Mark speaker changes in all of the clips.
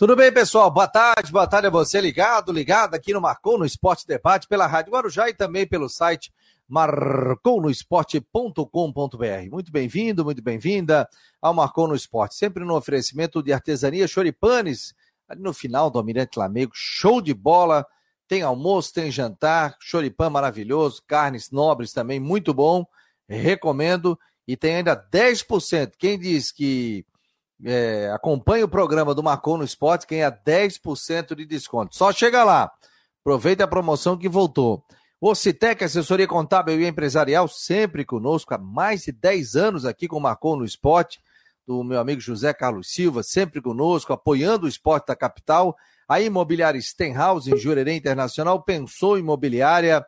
Speaker 1: Tudo bem, pessoal? Boa tarde, boa tarde a você ligado, ligado aqui no Marcou no Esporte Debate pela Rádio Guarujá e também pelo site marconosport.com.br. Muito bem-vindo, muito bem-vinda ao Marcou no Esporte, sempre no oferecimento de artesania Choripanes, ali no final do Almirante Lamego, show de bola, tem almoço, tem jantar, choripan maravilhoso, carnes nobres também, muito bom, recomendo, e tem ainda 10%, quem diz que é, acompanha o programa do Marcou no Esporte, ganha 10% de desconto. Só chega lá. Aproveita a promoção que voltou. O Citec, assessoria contábil e empresarial, sempre conosco há mais de 10 anos aqui com o Marcou no Esporte, do meu amigo José Carlos Silva, sempre conosco, apoiando o esporte da capital. A imobiliária Stenhouse, em Jurerê Internacional, pensou imobiliária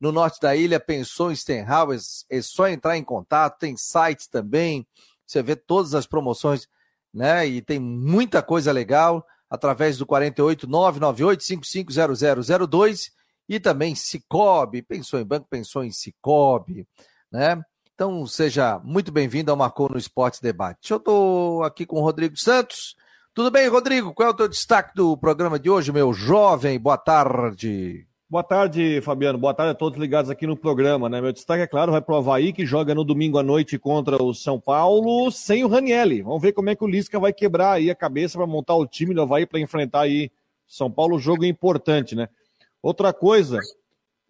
Speaker 1: no norte da ilha, pensou em Stenhouse, é só entrar em contato, tem site também, você vê todas as promoções né? E tem muita coisa legal através do 48 998 550002 e também Cicobi, pensou em banco, pensou em Cicobi, né? Então seja muito bem-vindo ao Marcou no Esporte Debate. Eu estou aqui com o Rodrigo Santos. Tudo bem, Rodrigo? Qual é o teu destaque do programa de hoje, meu jovem? Boa tarde.
Speaker 2: Boa tarde, Fabiano. Boa tarde a todos ligados aqui no programa, né? Meu destaque, é claro, vai pro Havaí, que joga no domingo à noite contra o São Paulo, sem o Ranielli. Vamos ver como é que o Lisca vai quebrar aí a cabeça para montar o time do Havaí para enfrentar aí São Paulo, jogo importante, né? Outra coisa,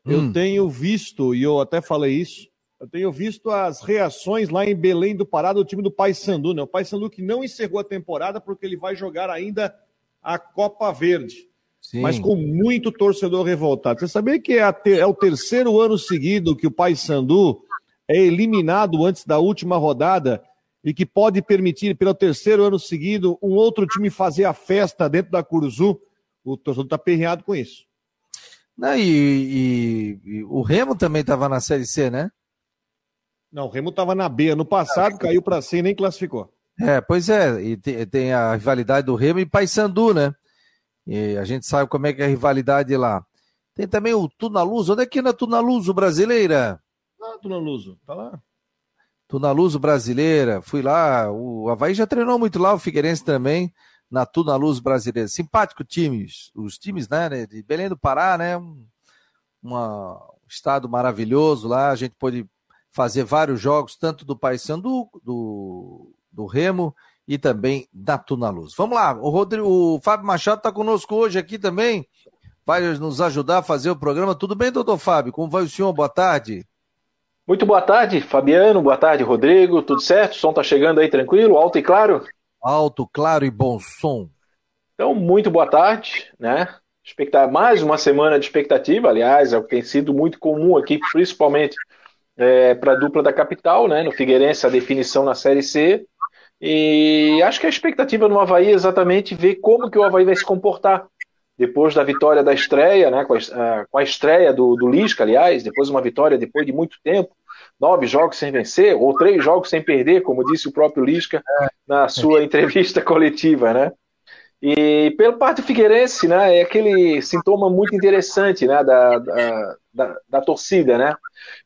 Speaker 2: hum. eu tenho visto, e eu até falei isso, eu tenho visto as reações lá em Belém do Pará do time do Paysandu, né? O Paysandu que não encerrou a temporada porque ele vai jogar ainda a Copa Verde. Sim. mas com muito torcedor revoltado. Você sabia que é, é o terceiro ano seguido que o Paysandu é eliminado antes da última rodada e que pode permitir, pelo terceiro ano seguido, um outro time fazer a festa dentro da Curuzu? O torcedor está perreado com isso.
Speaker 1: Não, e, e, e, o Remo também estava na Série C, né?
Speaker 2: Não, o Remo estava na B. No passado caiu para C e nem classificou.
Speaker 1: É, pois é. E tem, tem a rivalidade do Remo e Paysandu, né? E a gente sabe como é que é a rivalidade lá. Tem também o Tunaluso. Onde é que é na Tunaluso brasileira?
Speaker 2: Ah, Tunaluso, tá lá.
Speaker 1: Tunaluso brasileira. Fui lá. O Havaí já treinou muito lá, o Figueirense também, na Tunaluso brasileira. Simpático time. Os times, né, de Belém do Pará, né? Um, uma, um estado maravilhoso lá. A gente pôde fazer vários jogos, tanto do Paysandu, do, do Remo e também da Tuna Luz. Vamos lá, o, Rodrigo, o Fábio Machado está conosco hoje aqui também, vai nos ajudar a fazer o programa. Tudo bem, doutor Fábio? Como vai o senhor? Boa tarde.
Speaker 3: Muito boa tarde, Fabiano. Boa tarde, Rodrigo. Tudo certo? O som está chegando aí tranquilo, alto e claro?
Speaker 1: Alto, claro e bom som.
Speaker 3: Então, muito boa tarde, né? Mais uma semana de expectativa, aliás, é o que tem sido muito comum aqui, principalmente é, para a dupla da capital, né? No Figueirense, a definição na Série C. E acho que a expectativa no Havaí é exatamente ver como que o Havaí vai se comportar depois da vitória da estreia, né, com, a, ah, com a estreia do, do Lisca, aliás, depois uma vitória depois de muito tempo, nove jogos sem vencer, ou três jogos sem perder, como disse o próprio Lisca na sua entrevista coletiva, né? E pela parte do Figueirense, né, é aquele sintoma muito interessante, né, da, da, da, da torcida, né?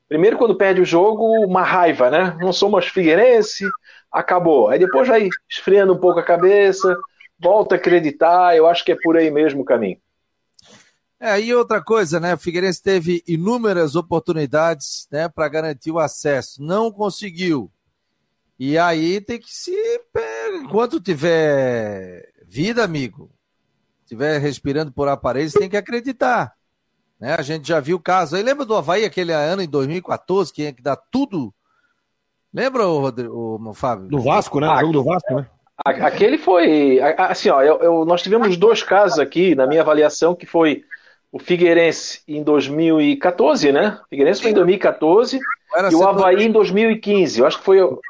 Speaker 3: Primeiro, quando perde o jogo, uma raiva, né? Não somos Figueirense, acabou. Aí depois vai esfriando um pouco a cabeça, volta a acreditar, eu acho que é por aí mesmo o caminho.
Speaker 1: É, e outra coisa, né? O Figueirense teve inúmeras oportunidades, né, para garantir o acesso, não conseguiu. E aí tem que se enquanto tiver vida, amigo, tiver respirando por aparelhos, tem que acreditar. Né? A gente já viu o caso aí, lembra do Havaí aquele ano em 2014, que que dar tudo Lembra, o, Rodrigo, o Fábio?
Speaker 2: Do Vasco, né? Ah, do Vasco, né?
Speaker 3: Aquele foi. Assim, ó, eu, eu, nós tivemos dois casos aqui, na minha avaliação, que foi o Figueirense em 2014, né? O Figueirense foi em 2014 e o Havaí em 2015. Eu acho que foi. Eu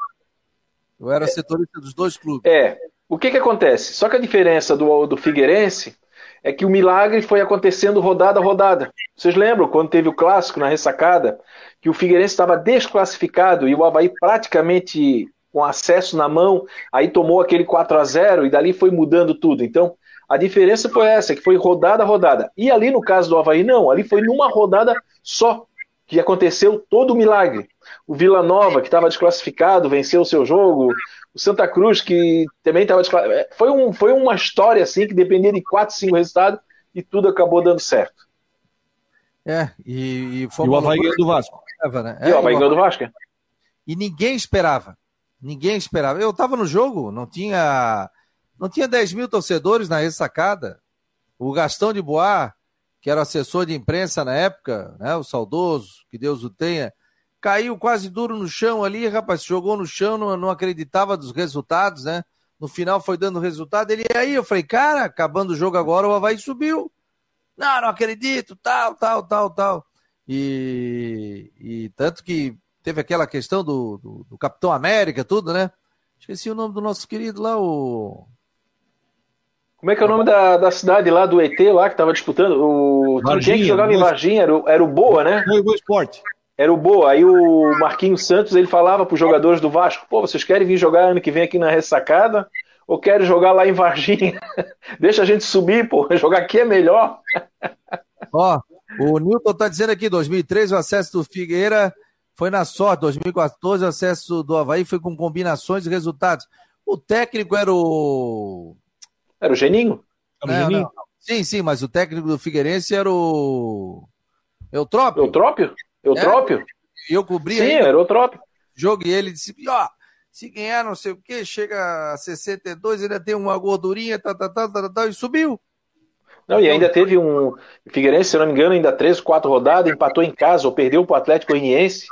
Speaker 1: era setorista dos dois clubes.
Speaker 3: É. O que que acontece? Só que a diferença do, do Figueirense é que o milagre foi acontecendo rodada a rodada. Vocês lembram quando teve o clássico na ressacada? Que o Figueirense estava desclassificado e o Havaí praticamente com acesso na mão, aí tomou aquele 4 a 0 e dali foi mudando tudo. Então, a diferença foi essa, que foi rodada a rodada. E ali no caso do Havaí, não, ali foi numa rodada só que aconteceu todo o milagre. O Vila Nova, que estava desclassificado, venceu o seu jogo. O Santa Cruz, que também estava desclassificado. É, foi, um, foi uma história assim que dependia de 4, 5 resultados e tudo acabou dando certo.
Speaker 1: É, e,
Speaker 2: e, e o Havaí ganhou do Vasco.
Speaker 3: Né? É, e Havaí ganhou do Vasco.
Speaker 1: E ninguém esperava. Ninguém esperava. Eu estava no jogo, não tinha não tinha 10 mil torcedores na ressacada. O Gastão de Bois, que era assessor de imprensa na época, né, o saudoso, que Deus o tenha, caiu quase duro no chão ali, rapaz, jogou no chão, não, não acreditava dos resultados, né? No final foi dando resultado. Ele aí, eu falei, cara, acabando o jogo agora, o Havaí subiu. Não, não acredito, tal, tal, tal, tal. E, e tanto que teve aquela questão do, do, do, Capitão América, tudo, né? Esqueci o nome do nosso querido lá, o.
Speaker 3: Como é que é o nome da, da cidade lá, do ET lá, que tava disputando? O Varginha, quem que jogava em Varginha? Era o, era o Boa, né?
Speaker 2: Foi o Esporte.
Speaker 3: Era o Boa. Aí o Marquinhos Santos, ele falava para os jogadores do Vasco, pô, vocês querem vir jogar ano que vem aqui na ressacada? Ou querem jogar lá em Varginha? Deixa a gente subir, pô. Jogar aqui é melhor.
Speaker 1: Ó, o Newton tá dizendo aqui, 2013 o acesso do Figueira foi na sorte, 2014 o acesso do Havaí foi com combinações e resultados. O técnico era o...
Speaker 3: Era o Geninho?
Speaker 1: Era o não, Geninho? Não. Sim, sim, mas o técnico do Figueirense era o...
Speaker 3: Eutrópio? Eutrópio? Eutrópio? É,
Speaker 1: eu cobri
Speaker 3: Sim, era o Eutrópio.
Speaker 1: Jogo e ele disse, ó, se ganhar não sei o que, chega a 62, ainda tem uma gordurinha, tá, tá, tá, tá, tá, e subiu.
Speaker 3: Não, e ainda teve um. Figueirense, se não me engano, ainda três, quatro rodadas, empatou em casa ou perdeu para o Atlético Goianiense.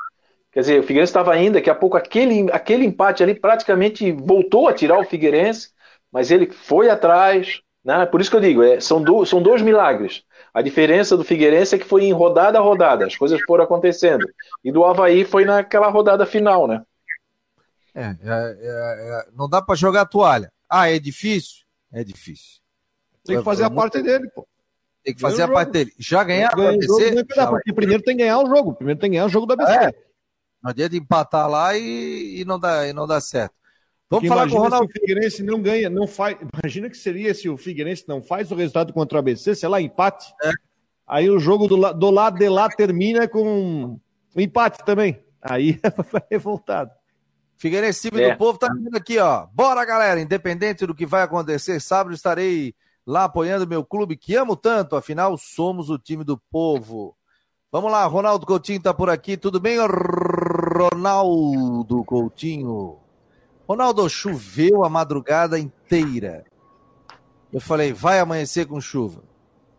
Speaker 3: Quer dizer, o Figueirense estava ainda, daqui a pouco aquele, aquele empate ali praticamente voltou a tirar o Figueirense, mas ele foi atrás. Né? Por isso que eu digo, é, são, do, são dois milagres. A diferença do Figueirense é que foi em rodada a rodada, as coisas foram acontecendo. E do Havaí foi naquela rodada final, né?
Speaker 1: É, é, é, é não dá para jogar toalha. Ah, é difícil? É difícil.
Speaker 2: Tem que fazer a parte dele, pô.
Speaker 1: Tem que fazer a parte dele. Já ganhar para ABC?
Speaker 2: Já... Porque primeiro tem que ganhar o jogo. Primeiro tem que ganhar o jogo da ABC. É.
Speaker 1: Não adianta empatar lá e, e, não, dá, e não dá certo.
Speaker 2: Vamos Porque falar com o Ronaldo. Se o Figueirense não ganha, não faz. Imagina que seria se o Figueirense não faz o resultado contra o ABC, sei lá, empate. É. Aí o jogo do, do lado de lá termina com um empate também. Aí vai revoltado.
Speaker 1: Figueirense, time é. do povo, tá vindo aqui, ó. Bora, galera. Independente do que vai acontecer, sábado estarei lá apoiando meu clube que amo tanto, afinal somos o time do povo. Vamos lá, Ronaldo Coutinho tá por aqui, tudo bem, Ronaldo Coutinho? Ronaldo, choveu a madrugada inteira. Eu falei, vai amanhecer com chuva.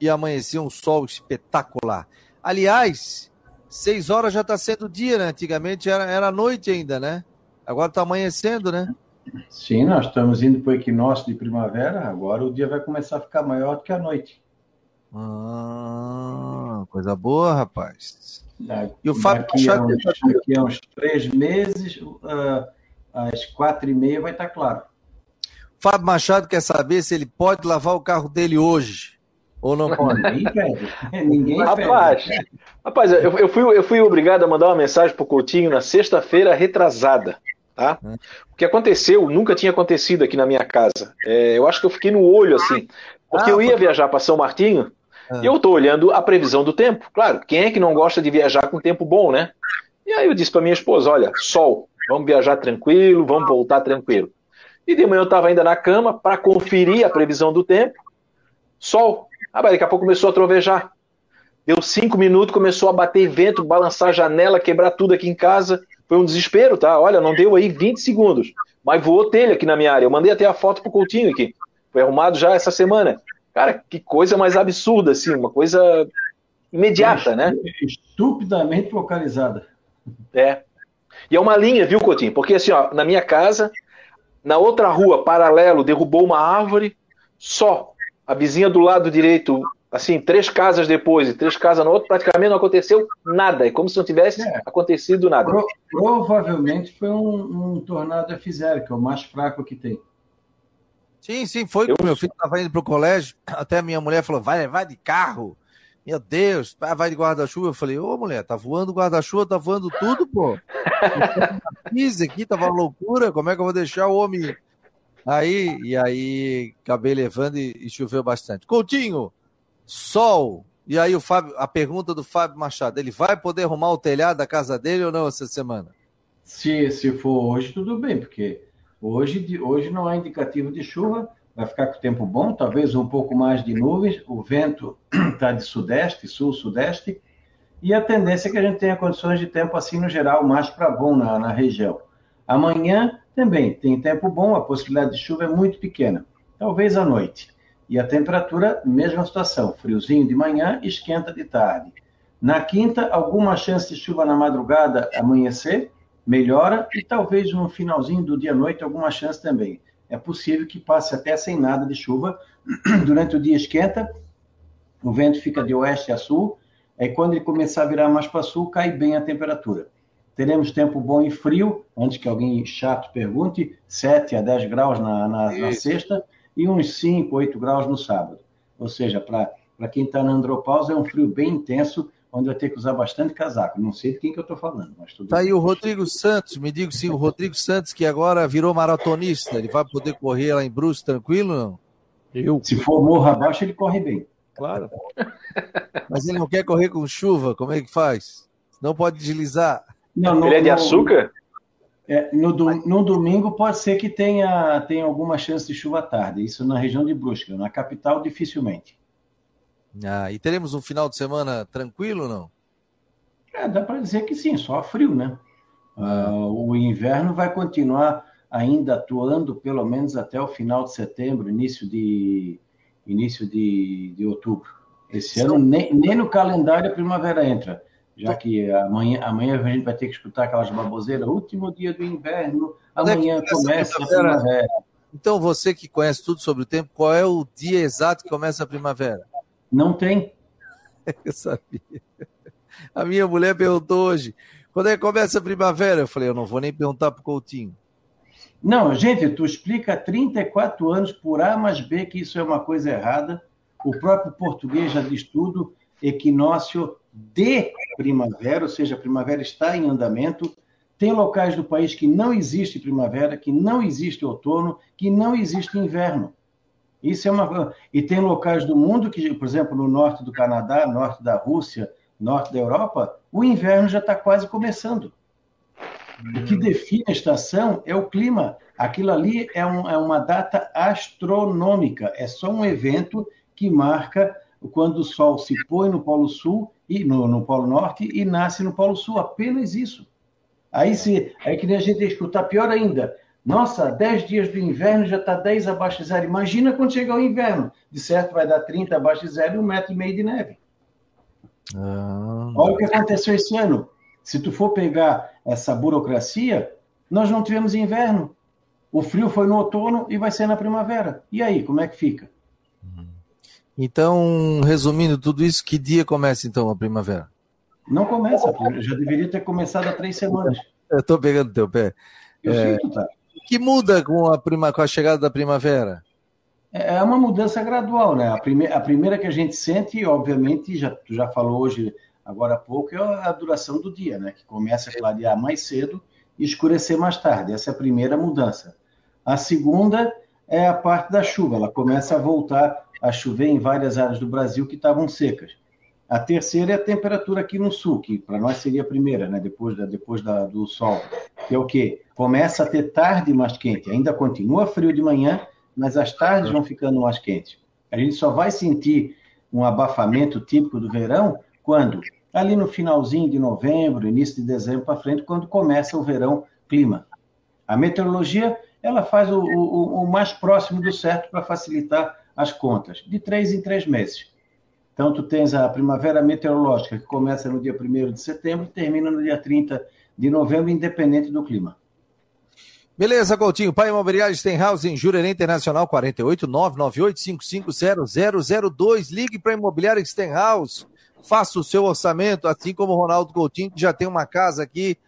Speaker 1: E amanheceu um sol espetacular. Aliás, seis horas já está sendo dia, né? Antigamente era, era noite ainda, né? Agora está amanhecendo, né?
Speaker 4: Sim, nós estamos indo para o equinócio de primavera, agora o dia vai começar a ficar maior do que a noite.
Speaker 1: Ah, coisa boa, rapaz.
Speaker 4: Da, e o Fábio daqui, Machado... a uns, daqui a uns três meses, uh, às quatro e meia vai estar claro.
Speaker 1: Fábio Machado quer saber se ele pode lavar o carro dele hoje. Ou não pode?
Speaker 4: Ninguém pede. Ninguém
Speaker 3: rapaz, pede. rapaz eu, eu, fui, eu fui obrigado a mandar uma mensagem para o Coutinho na sexta-feira retrasada. Tá? É. O que aconteceu nunca tinha acontecido aqui na minha casa. É, eu acho que eu fiquei no olho assim, porque ah, eu ia viajar para São Martinho ah. e eu estou olhando a previsão do tempo. Claro, quem é que não gosta de viajar com tempo bom, né? E aí eu disse para minha esposa: olha, sol, vamos viajar tranquilo, vamos voltar tranquilo. E de manhã eu estava ainda na cama para conferir a previsão do tempo. Sol. Ah, daqui a pouco começou a trovejar. Deu cinco minutos, começou a bater vento, balançar a janela, quebrar tudo aqui em casa. Foi um desespero, tá? Olha, não deu aí 20 segundos. Mas voou telha aqui na minha área. Eu mandei até a foto pro Coutinho aqui. Foi arrumado já essa semana. Cara, que coisa mais absurda, assim, uma coisa imediata, né?
Speaker 4: Estupidamente localizada.
Speaker 3: É. E é uma linha, viu, Coutinho? Porque assim, ó, na minha casa, na outra rua, paralelo, derrubou uma árvore, só. A vizinha do lado direito assim, três casas depois e três casas no outro, praticamente não aconteceu nada. É como se não tivesse é. acontecido nada. Pro,
Speaker 4: provavelmente foi um, um tornado F0, que é o mais fraco que tem.
Speaker 1: Sim, sim, foi. Eu... Meu filho estava indo para o colégio, até a minha mulher falou: vai, vai de carro. Meu Deus, vai de guarda-chuva. Eu falei, ô mulher, tá voando guarda-chuva, tá voando tudo, pô. Isso aqui tava uma loucura, como é que eu vou deixar o homem aí? E aí acabei levando e, e choveu bastante. Coutinho, sol E aí o Fábio, a pergunta do Fábio Machado, ele vai poder arrumar o telhado da casa dele ou não essa semana?
Speaker 4: Se, se for hoje, tudo bem, porque hoje, hoje não há indicativo de chuva, vai ficar com tempo bom, talvez um pouco mais de nuvens, o vento está de sudeste, sul-sudeste, e a tendência é que a gente tenha condições de tempo assim no geral, mais para bom na, na região. Amanhã também tem tempo bom, a possibilidade de chuva é muito pequena, talvez à noite. E a temperatura, mesma situação, friozinho de manhã, esquenta de tarde. Na quinta, alguma chance de chuva na madrugada, amanhecer, melhora, e talvez no finalzinho do dia à noite, alguma chance também. É possível que passe até sem nada de chuva. Durante o dia esquenta, o vento fica de oeste a sul, aí quando ele começar a virar mais para sul, cai bem a temperatura. Teremos tempo bom e frio, antes que alguém chato pergunte, 7 a 10 graus na, na, na sexta, e uns 5, 8 graus no sábado. Ou seja, para quem está na andropausa, é um frio bem intenso, onde vai ter que usar bastante casaco. Não sei de quem que eu estou falando, mas tudo
Speaker 1: Tá aí o Rodrigo Santos, me diga sim, o Rodrigo Santos, que agora virou maratonista, ele vai poder correr lá em Bruce tranquilo não?
Speaker 4: Eu. Se for morro abaixo, ele corre bem.
Speaker 1: Claro. Mas ele não quer correr com chuva, como é que faz? Não pode deslizar.
Speaker 3: Não, não, ele é de açúcar?
Speaker 4: É, no, do, no, domingo pode ser que tenha, tenha alguma chance de chuva tarde, isso na região de Brusque, na capital dificilmente.
Speaker 1: Ah, e teremos um final de semana tranquilo não?
Speaker 4: É, dá para dizer que sim, só frio, né? Ah. Uh, o inverno vai continuar ainda atuando pelo menos até o final de setembro, início de, início de, de outubro. Esse ano nem, nem no calendário a primavera entra já que amanhã, amanhã a gente vai ter que escutar aquelas baboseiras, último dia do inverno, amanhã é começa a primavera.
Speaker 1: Então, você que conhece tudo sobre o tempo, qual é o dia exato que começa a primavera?
Speaker 4: Não tem.
Speaker 1: Eu sabia. A minha mulher perguntou hoje, quando é que começa a primavera? Eu falei, eu não vou nem perguntar para o Coutinho.
Speaker 4: Não, gente, tu explica há 34 anos por A mais B que isso é uma coisa errada. O próprio português já diz tudo. Equinócio de primavera, ou seja, a primavera está em andamento. Tem locais do país que não existe primavera, que não existe outono, que não existe inverno. Isso é uma e tem locais do mundo que, por exemplo, no norte do Canadá, norte da Rússia, norte da Europa, o inverno já está quase começando. O que define a estação é o clima. Aquilo ali é, um, é uma data astronômica. É só um evento que marca quando o Sol se põe no Polo Sul e no, no Polo Norte e nasce no Polo Sul. Apenas isso. Aí, se, aí que nem a gente escutar pior ainda. Nossa, 10 dias do inverno já está 10 abaixo de zero. Imagina quando chegar o inverno. De certo, vai dar 30 abaixo de zero e um metro e meio de neve. Ah. Olha o que aconteceu esse ano. Se tu for pegar essa burocracia, nós não tivemos inverno. O frio foi no outono e vai ser na primavera. E aí, como é que fica?
Speaker 1: Então, resumindo tudo isso, que dia começa então a primavera?
Speaker 4: Não começa, já deveria ter começado há três semanas.
Speaker 1: Eu estou pegando teu pé. Eu é, sinto, tá. que muda com a, prima, com a chegada da primavera?
Speaker 4: É, é uma mudança gradual, né? A, prime, a primeira que a gente sente, obviamente, já, tu já falou hoje, agora há pouco, é a duração do dia, né? Que começa a clarear mais cedo e escurecer mais tarde. Essa é a primeira mudança. A segunda é a parte da chuva, ela começa a voltar a chover em várias áreas do Brasil que estavam secas. A terceira é a temperatura aqui no sul, que para nós seria a primeira, né? depois, da, depois da, do sol, que é o quê? Começa a ter tarde mais quente. Ainda continua frio de manhã, mas as tardes vão ficando mais quentes. A gente só vai sentir um abafamento típico do verão quando? Ali no finalzinho de novembro, início de dezembro para frente, quando começa o verão clima. A meteorologia ela faz o, o, o mais próximo do certo para facilitar as contas, de três em três meses. Então, tu tens a primavera meteorológica, que começa no dia 1 de setembro e termina no dia 30 de novembro, independente do clima.
Speaker 1: Beleza, Coutinho. Pai Imobiliário Stenhouse em Jurerê Internacional 48 998 Ligue para Imobiliário Stenhouse. Faça o seu orçamento, assim como o Ronaldo Coutinho, que já tem uma casa aqui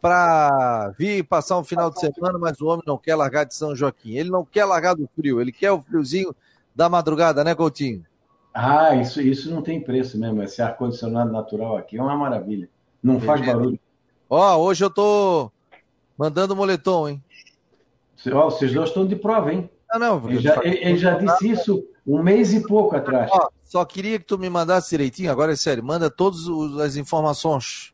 Speaker 1: para vir passar um final de semana, mas o homem não quer largar de São Joaquim. Ele não quer largar do frio, ele quer o friozinho da madrugada, né, Coutinho?
Speaker 4: Ah, isso, isso não tem preço mesmo. Esse ar-condicionado natural aqui é uma maravilha. Não faz barulho.
Speaker 1: Ó, hoje eu tô mandando moletom, hein?
Speaker 4: Ó, vocês dois estão de prova, hein?
Speaker 1: Não, não,
Speaker 4: ele já, ele já disse isso um mês e pouco atrás. Ó,
Speaker 1: só queria que tu me mandasse direitinho, agora é sério, manda todas as informações.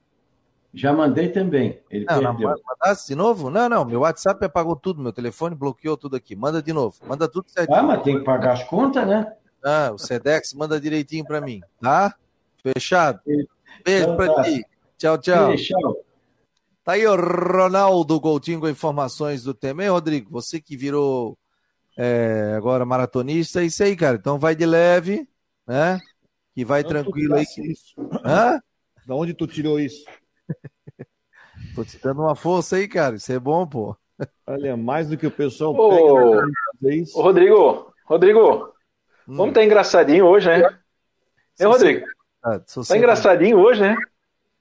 Speaker 4: Já mandei também. Ele
Speaker 1: não, perdeu. não, mandasse de novo? Não, não, meu WhatsApp apagou tudo, meu telefone bloqueou tudo aqui. Manda de novo, manda tudo
Speaker 4: certinho. Ah, mas tem que pagar as contas, né?
Speaker 1: Ah, o Sedex manda direitinho para mim, tá? Fechado. Beijo então, para tá. ti. Tchau, tchau. Beijo, tchau. Tá aí o Ronaldo Coutinho com informações do tema. E Rodrigo, você que virou é, agora maratonista, é isso aí, cara. Então vai de leve, né? Que vai tranquilo aí.
Speaker 2: Isso. Hã? Da onde tu tirou isso?
Speaker 1: Tô te dando uma força aí, cara. Isso é bom, pô.
Speaker 2: Olha, mais do que o pessoal
Speaker 3: Ô, pega. Ô, Rodrigo, Rodrigo, hum. vamos tá engraçadinho hoje, né? É, Rodrigo? Sou tá engraçadinho hoje, né?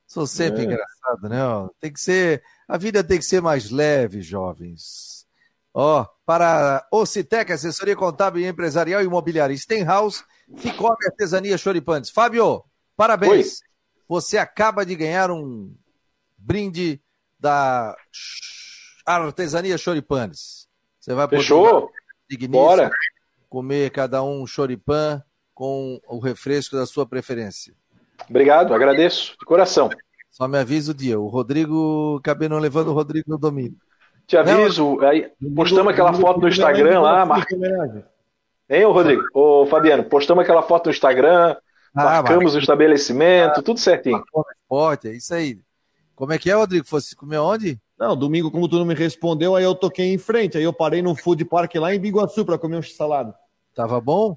Speaker 1: Sou sempre é. engraçado, né? Tem que ser. A vida tem que ser mais leve, jovens. Ó, para Ocitec, assessoria contábil e empresarial e imobiliária Stenhouse, Cicobi Artesania Choripantes. Fábio, parabéns. Oi. Você acaba de ganhar um brinde da Artesania Choripanes. Você vai
Speaker 3: poder Fechou? Bora.
Speaker 1: comer cada um choripan com o refresco da sua preferência.
Speaker 3: Obrigado, agradeço de coração.
Speaker 1: Só me avisa o dia. O Rodrigo, acabei não levando o Rodrigo no domingo.
Speaker 3: Te aviso, não, aí postamos aquela foto no Instagram lá, Marca. Hein, ô Rodrigo? Ô Fabiano, postamos aquela foto no Instagram, ah, marcamos o estabelecimento, ah, tudo certinho.
Speaker 1: Esporte, é isso aí. Como é que é, Rodrigo? Fosse comer onde?
Speaker 2: Não, domingo, como tu não me respondeu, aí eu toquei em frente. Aí eu parei no food park lá em Biguaçu para comer um salado.
Speaker 1: Tava bom?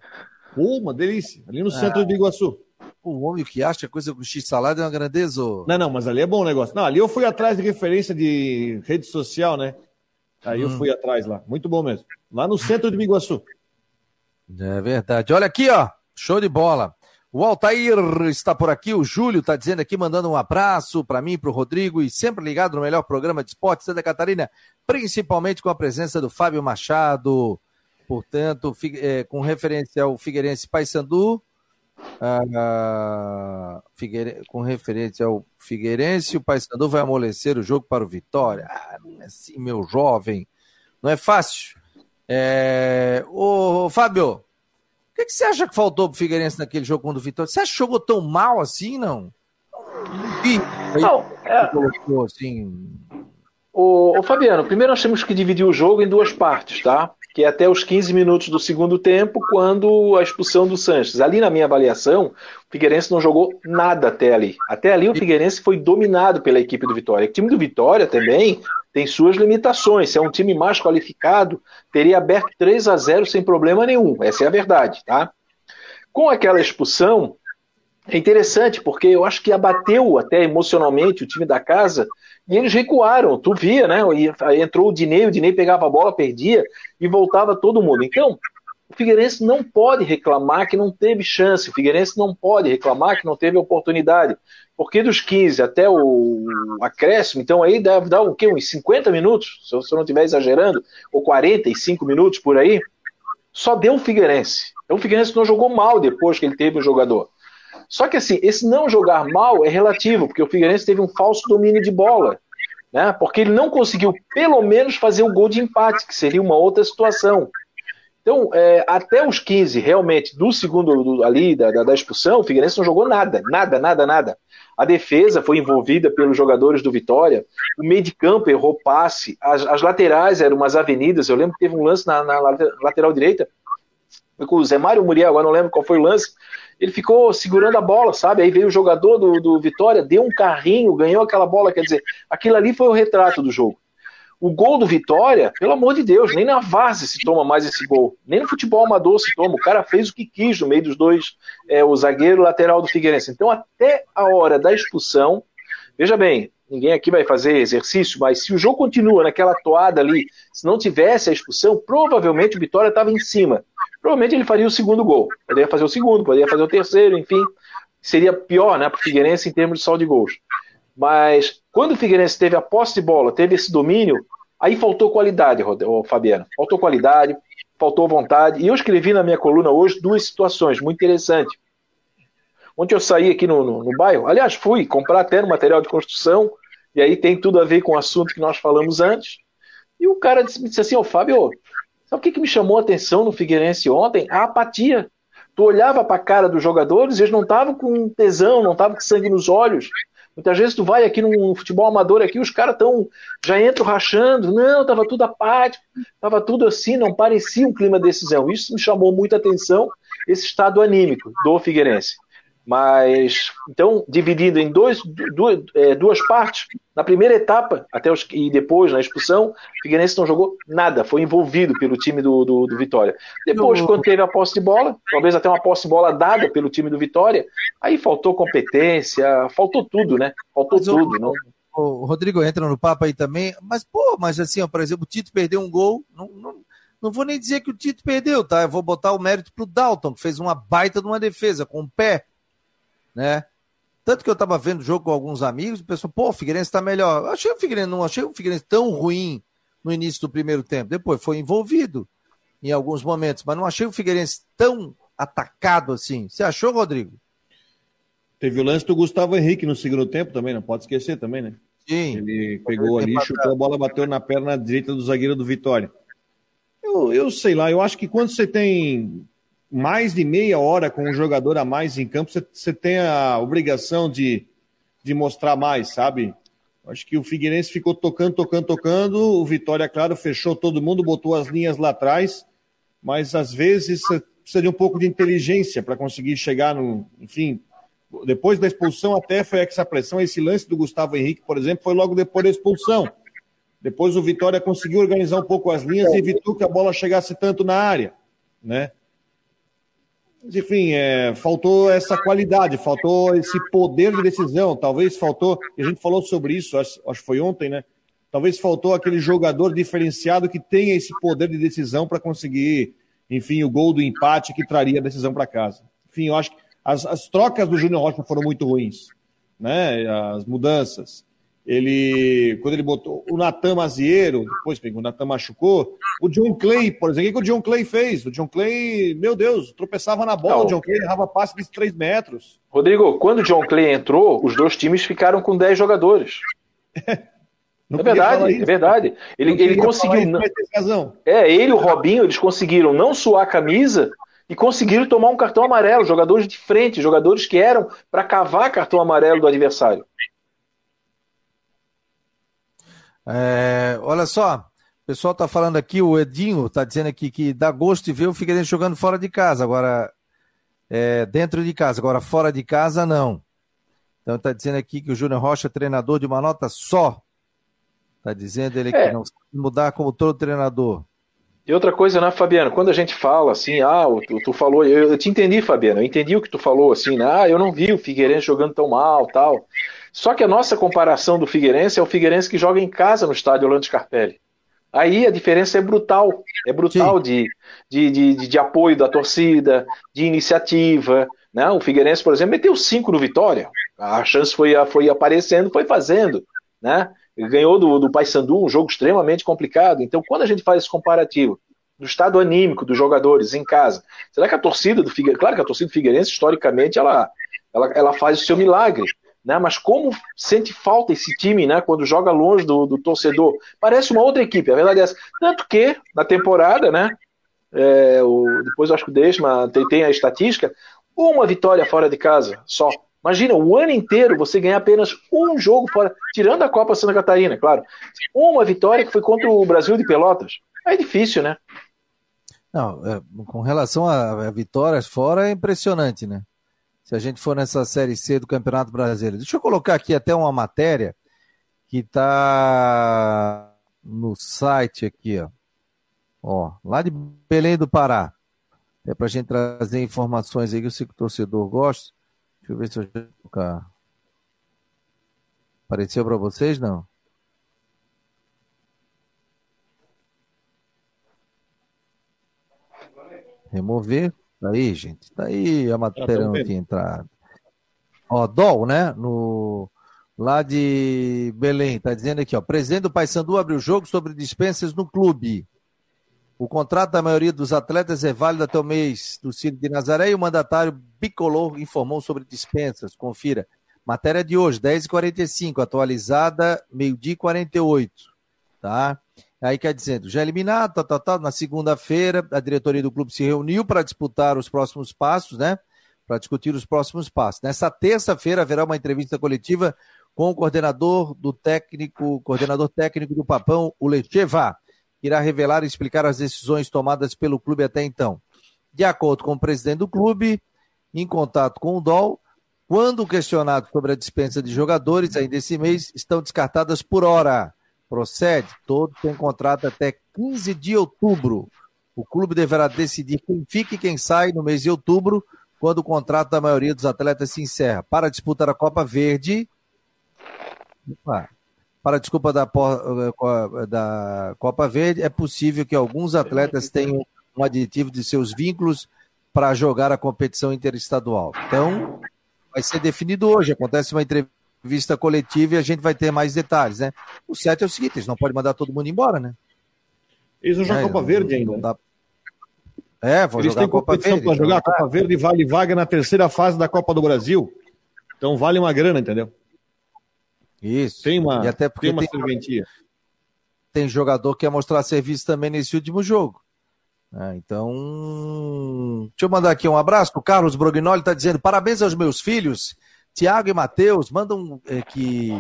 Speaker 2: Pô, uma delícia. Ali no ah. centro de Biguaçu.
Speaker 1: O homem que acha coisa com x-salada é uma grandeza.
Speaker 2: Não, não, mas ali é bom o negócio. Não, ali eu fui atrás de referência de rede social, né? Aí hum. eu fui atrás lá. Muito bom mesmo. Lá no centro de Biguaçu.
Speaker 1: É verdade. Olha aqui, ó. Show de bola. O Altair está por aqui, o Júlio está dizendo aqui, mandando um abraço para mim, para o Rodrigo, e sempre ligado no melhor programa de esporte Santa Catarina, principalmente com a presença do Fábio Machado, portanto, é, com referência ao Figueirense Paysandu, ah, Figueire... com referência ao Figueirense, o Paysandu vai amolecer o jogo para o Vitória. Ah, não é assim, meu jovem, não é fácil. É... Ô, Fábio, o que, que, você acha que faltou pro Figueirense naquele jogo contra o Vitória? Você acha que jogou tão mal assim, não?
Speaker 3: Não, é... colocou assim. O, o, Fabiano, primeiro nós temos que dividir o jogo em duas partes, tá? Que é até os 15 minutos do segundo tempo, quando a expulsão do Sanches. Ali na minha avaliação, o Figueirense não jogou nada até ali. Até ali o Figueirense foi dominado pela equipe do Vitória. O time do Vitória também tem suas limitações. Se é um time mais qualificado, teria aberto 3 a 0 sem problema nenhum. Essa é a verdade, tá? Com aquela expulsão, é interessante, porque eu acho que abateu até emocionalmente o time da casa e eles recuaram. Tu via, né? Entrou o Dinei, o Dinei pegava a bola, perdia e voltava todo mundo. Então, o Figueirense não pode reclamar que não teve chance, o Figueirense não pode reclamar que não teve oportunidade. Porque dos 15 até o acréscimo, então aí deve dar o quê? Uns 50 minutos, se eu, não estiver exagerando, ou 45 minutos por aí, só deu o Figueirense. Então o Figueirense não jogou mal depois que ele teve o jogador. Só que assim, esse não jogar mal é relativo, porque o Figueirense teve um falso domínio de bola. Né? Porque ele não conseguiu, pelo menos, fazer o gol de empate, que seria uma outra situação. Então, é, até os 15, realmente, do segundo do, ali, da, da, expulsão, o Figueirense não jogou nada, nada, nada, nada. A defesa foi envolvida pelos jogadores do Vitória, o meio de campo errou passe, as, as laterais eram umas avenidas, eu lembro que teve um lance na, na lateral direita, com o Zé Mário Muriel, agora não lembro qual foi o lance, ele ficou segurando a bola, sabe? Aí veio o jogador do, do Vitória, deu um carrinho, ganhou aquela bola, quer dizer, aquilo ali foi o retrato do jogo. O gol do Vitória, pelo amor de Deus, nem na Várzea se toma mais esse gol. Nem no futebol amador se toma. O cara fez o que quis no meio dos dois, é, o zagueiro lateral do Figueirense. Então, até a hora da expulsão, veja bem, ninguém aqui vai fazer exercício, mas se o jogo continua naquela toada ali, se não tivesse a expulsão, provavelmente o Vitória estava em cima. Provavelmente ele faria o segundo gol. Poderia fazer o segundo, poderia fazer o terceiro, enfim. Seria pior né, para o Figueirense em termos de saldo de gols. Mas quando o Figueirense teve a posse de bola, teve esse domínio, aí faltou qualidade, Fabiano. Faltou qualidade, faltou vontade. E eu escrevi na minha coluna hoje duas situações muito interessantes. Ontem eu saí aqui no, no, no bairro, aliás, fui comprar até no material de construção, e aí tem tudo a ver com o assunto que nós falamos antes. E o cara disse, me disse assim, ô oh, Fábio, Sabe o que, que me chamou a atenção no Figueirense ontem? A apatia. Tu olhava para a cara dos jogadores, eles não estavam com tesão, não estavam com sangue nos olhos. Muitas vezes tu vai aqui no futebol amador aqui, os caras estão já entram rachando. Não, tava tudo apático, tava tudo assim, não parecia um clima de decisão. Isso me chamou muita atenção, esse estado anímico do Figueirense. Mas, então, dividindo em dois, duas, é, duas partes, na primeira etapa, até os, e depois na expulsão, o Figueirense não jogou nada, foi envolvido pelo time do, do, do Vitória. Depois, quando teve a posse de bola, talvez até uma posse de bola dada pelo time do Vitória, aí faltou competência, faltou tudo, né? Faltou mas tudo. não...
Speaker 1: O Rodrigo entra no papo aí também, mas, pô, mas assim, ó, por exemplo, o Tito perdeu um gol, não, não, não vou nem dizer que o Tito perdeu, tá? Eu vou botar o mérito pro Dalton, que fez uma baita de uma defesa, com o pé né? Tanto que eu estava vendo o jogo com alguns amigos, o pessoal, pô, o Figueirense está melhor. Eu achei o Figueirense, não achei o Figueirense tão ruim no início do primeiro tempo. Depois foi envolvido em alguns momentos, mas não achei o Figueirense tão atacado assim. Você achou, Rodrigo?
Speaker 2: Teve o lance do Gustavo Henrique no segundo tempo também, não pode esquecer também, né?
Speaker 1: Sim.
Speaker 2: Ele pegou ali, chutou a bola, bateu na perna direita do zagueiro do Vitória. Eu, eu sei lá, eu acho que quando você tem mais de meia hora com um jogador a mais em campo, você tem a obrigação de, de mostrar mais, sabe? Acho que o Figueirense ficou tocando, tocando, tocando. O Vitória, claro, fechou todo mundo, botou as linhas lá atrás. Mas às vezes você precisa de um pouco de inteligência para conseguir chegar no. Enfim, depois da expulsão, até foi essa pressão. Esse lance do Gustavo Henrique, por exemplo, foi logo depois da expulsão. Depois o Vitória conseguiu organizar um pouco as linhas e evitou que a bola chegasse tanto na área, né? Enfim, é, faltou essa qualidade, faltou esse poder de decisão, talvez faltou, a gente falou sobre isso, acho, acho que foi ontem, né? Talvez faltou aquele jogador diferenciado que tenha esse poder de decisão para conseguir, enfim, o gol do empate que traria a decisão para casa. Enfim, eu acho que as, as trocas do Júnior Rocha foram muito ruins, né? As mudanças ele, quando ele botou o Natan Maziero, depois o Natan machucou, o John Clay, por exemplo, o que o John Clay fez? O John Clay, meu Deus, tropeçava na bola, Não. o John Clay errava passe de 3 metros.
Speaker 3: Rodrigo, quando o John Clay entrou, os dois times ficaram com 10 jogadores. é verdade, é verdade. Ele, ele conseguiu. Isso, é, ele e o Robinho, eles conseguiram não suar a camisa e conseguiram tomar um cartão amarelo. Jogadores de frente, jogadores que eram para cavar cartão amarelo do adversário.
Speaker 1: É, olha só, o pessoal está falando aqui, o Edinho está dizendo aqui que dá gosto de ver o Figueirense jogando fora de casa, agora é, dentro de casa, agora fora de casa não. Então está dizendo aqui que o Júnior Rocha é treinador de uma nota só. Está dizendo ele é. que não sabe mudar como todo treinador.
Speaker 3: E outra coisa, né, Fabiano? Quando a gente fala assim, ah, tu, tu falou, eu, eu, te entendi, Fabiano, eu entendi o que tu falou, assim, né? ah, eu não vi o Figueirense jogando tão mal, tal. Só que a nossa comparação do Figueirense é o Figueirense que joga em casa no estádio Orlando Scarpelli. Aí a diferença é brutal, é brutal de, de, de, de, apoio da torcida, de iniciativa. Né? O Figueirense, por exemplo, meteu cinco no Vitória. A chance foi, foi aparecendo, foi fazendo. Né? Ganhou do, do Paysandu, um jogo extremamente complicado. Então, quando a gente faz esse comparativo do estado anímico dos jogadores em casa, será que a torcida do Figueirense, claro que a torcida do Figueirense, historicamente, ela, ela, ela faz o seu milagre, né? Mas como sente falta esse time, né? Quando joga longe do, do torcedor, parece uma outra equipe. A verdade é essa. Tanto que na temporada, né? É, o, depois acho que o Desma tem, tem a estatística, uma vitória fora de casa só. Imagina, o ano inteiro você ganhar apenas um jogo fora, tirando a Copa Santa Catarina, claro. Uma vitória que foi contra o Brasil de Pelotas. É difícil, né?
Speaker 1: Não, é, com relação a vitórias fora é impressionante, né? Se a gente for nessa Série C do Campeonato Brasileiro. Deixa eu colocar aqui até uma matéria que está no site aqui, ó. ó. lá de Belém do Pará. É para a gente trazer informações aí que eu sei que o torcedor gosta. Deixa eu ver se eu já colocar. Apareceu para vocês, não? Remover. Tá aí, gente. Tá aí a matéria não tinha entrado. Ó, Dol, né? No, lá de Belém, tá dizendo aqui, ó. Presidente do Paysandu abriu o jogo sobre dispensas no clube. O contrato da maioria dos atletas é válido até o mês do Ciro de Nazaré e o mandatário bicolor informou sobre dispensas. Confira. Matéria de hoje, 10h45, atualizada, meio-dia e 48. Tá? Aí quer dizendo, já eliminado, tá, tá, tá, na segunda-feira a diretoria do clube se reuniu para disputar os próximos passos, né? Para discutir os próximos passos. Nessa terça-feira haverá uma entrevista coletiva com o coordenador do técnico, coordenador técnico do Papão, o Lecheva, que irá revelar e explicar as decisões tomadas pelo clube até então. De acordo com o presidente do clube, em contato com o DOL, quando questionado sobre a dispensa de jogadores ainda esse mês, estão descartadas por hora. Procede, todos têm contrato até 15 de outubro. O clube deverá decidir quem fica e quem sai no mês de outubro, quando o contrato da maioria dos atletas se encerra. Para disputar a Copa Verde. Para a desculpa da, da Copa Verde, é possível que alguns atletas tenham um aditivo de seus vínculos para jogar a competição interestadual. Então, vai ser definido hoje. Acontece uma entrevista coletiva e a gente vai ter mais detalhes, né? O certo é o seguinte, eles não podem mandar todo mundo embora, né?
Speaker 2: Eles vão jogar é, Copa Verde ainda. Dá...
Speaker 1: É, vão
Speaker 2: eles
Speaker 1: jogar
Speaker 2: têm Copa competição para jogar a Copa Verde vale vaga na terceira fase da Copa do Brasil. Então vale uma grana, entendeu?
Speaker 1: Isso.
Speaker 2: Tem uma,
Speaker 1: e até porque
Speaker 2: tem uma
Speaker 1: tem,
Speaker 2: serventia.
Speaker 1: Tem jogador que quer mostrar serviço também nesse último jogo. É, então, deixa eu mandar aqui um abraço. O Carlos Brognoli está dizendo: parabéns aos meus filhos, Tiago e Matheus, mandam é, que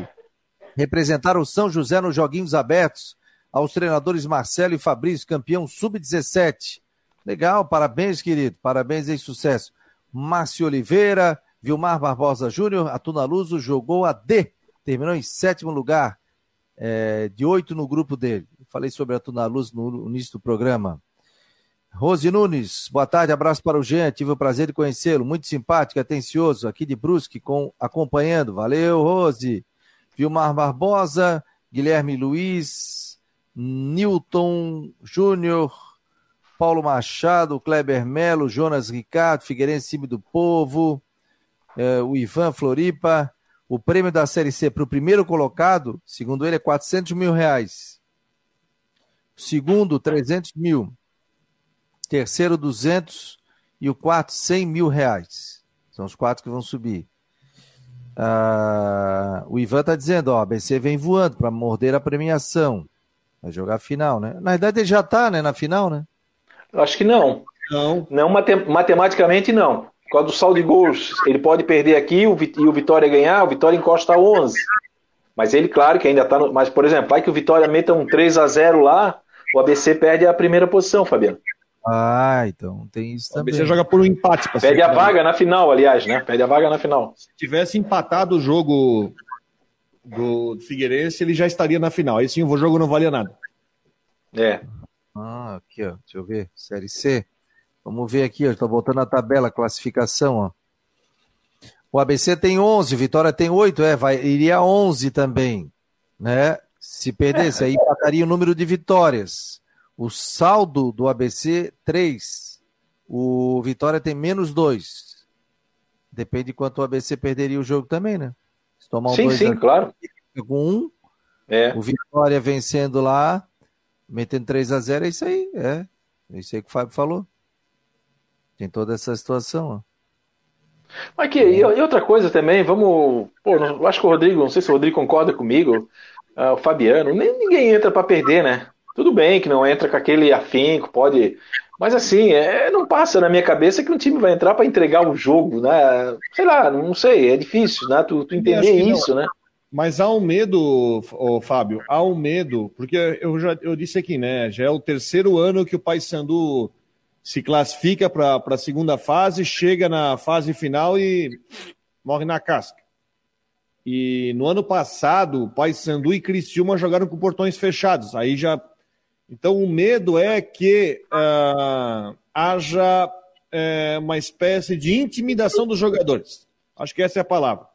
Speaker 1: representaram o São José nos Joguinhos Abertos, aos treinadores Marcelo e Fabrício, campeão sub-17. Legal, parabéns, querido, parabéns e sucesso. Márcio Oliveira, Vilmar Barbosa Júnior, Atuna Luso jogou a D, terminou em sétimo lugar, é, de oito no grupo dele. Falei sobre a Atuna Luz no início do programa. Rose Nunes, boa tarde, abraço para o Jean, tive o prazer de conhecê-lo, muito simpático, atencioso, aqui de Brusque, com, acompanhando, valeu Rose, Vilmar Barbosa, Guilherme Luiz, Newton Júnior, Paulo Machado, Kleber Melo, Jonas Ricardo, Figueirense Cime do Povo, eh, o Ivan Floripa, o prêmio da Série C para o primeiro colocado, segundo ele, é 400 mil reais. Segundo, 300 mil terceiro 200 e o quarto 100 mil reais. São os quatro que vão subir. Ah, o Ivan está dizendo, ó, a BC vem voando para morder a premiação. Vai jogar a final, né? Na verdade ele já está, né, na final, né?
Speaker 3: Acho que não. Não. Não, matematicamente não. Por causa do saldo de gols, ele pode perder aqui e o Vitória ganhar, o Vitória encosta a 11. Mas ele, claro, que ainda está no... Mas, por exemplo, vai que o Vitória meta um 3 a 0 lá, o ABC perde a primeira posição, Fabiano.
Speaker 1: Ah, então tem isso também.
Speaker 2: Você joga por um empate.
Speaker 3: Perde a vaga na final, aliás, né? Perde a vaga na final.
Speaker 2: Se tivesse empatado o jogo do Figueirense, ele já estaria na final. Aí sim o jogo não valia nada.
Speaker 3: É.
Speaker 1: Ah, aqui, ó. Deixa eu ver. Série C. Vamos ver aqui, ó. Estou voltando a tabela, classificação, ó. O ABC tem 11, Vitória tem 8, é, vai, iria 11 também, né? Se perdesse, aí empataria o número de vitórias. O saldo do ABC, 3. O Vitória tem menos 2. Depende de quanto o ABC perderia o jogo também, né?
Speaker 3: Se tomar um sim, sim, aqui, claro.
Speaker 1: Com um, é. o Vitória vencendo lá, metendo 3 a 0 é isso aí. É, é isso aí que o Fábio falou. Tem toda essa situação, ó.
Speaker 3: Aqui, e outra coisa também, vamos. Pô, eu acho que o Rodrigo, não sei se o Rodrigo concorda comigo, uh, o Fabiano, nem ninguém entra para perder, né? Tudo bem que não entra com aquele afinco, pode. Mas assim, é, não passa na minha cabeça que um time vai entrar para entregar o jogo, né? Sei lá, não sei, é difícil, né? Tu, tu entender isso, né?
Speaker 2: Mas há um medo, oh, Fábio, há um medo, porque eu já eu disse aqui, né? Já é o terceiro ano que o Paysandu se classifica para a segunda fase, chega na fase final e morre na casca. E no ano passado, Paysandu e Criciúma jogaram com portões fechados. Aí já então, o medo é que uh, haja uh, uma espécie de intimidação dos jogadores. Acho que essa é a palavra.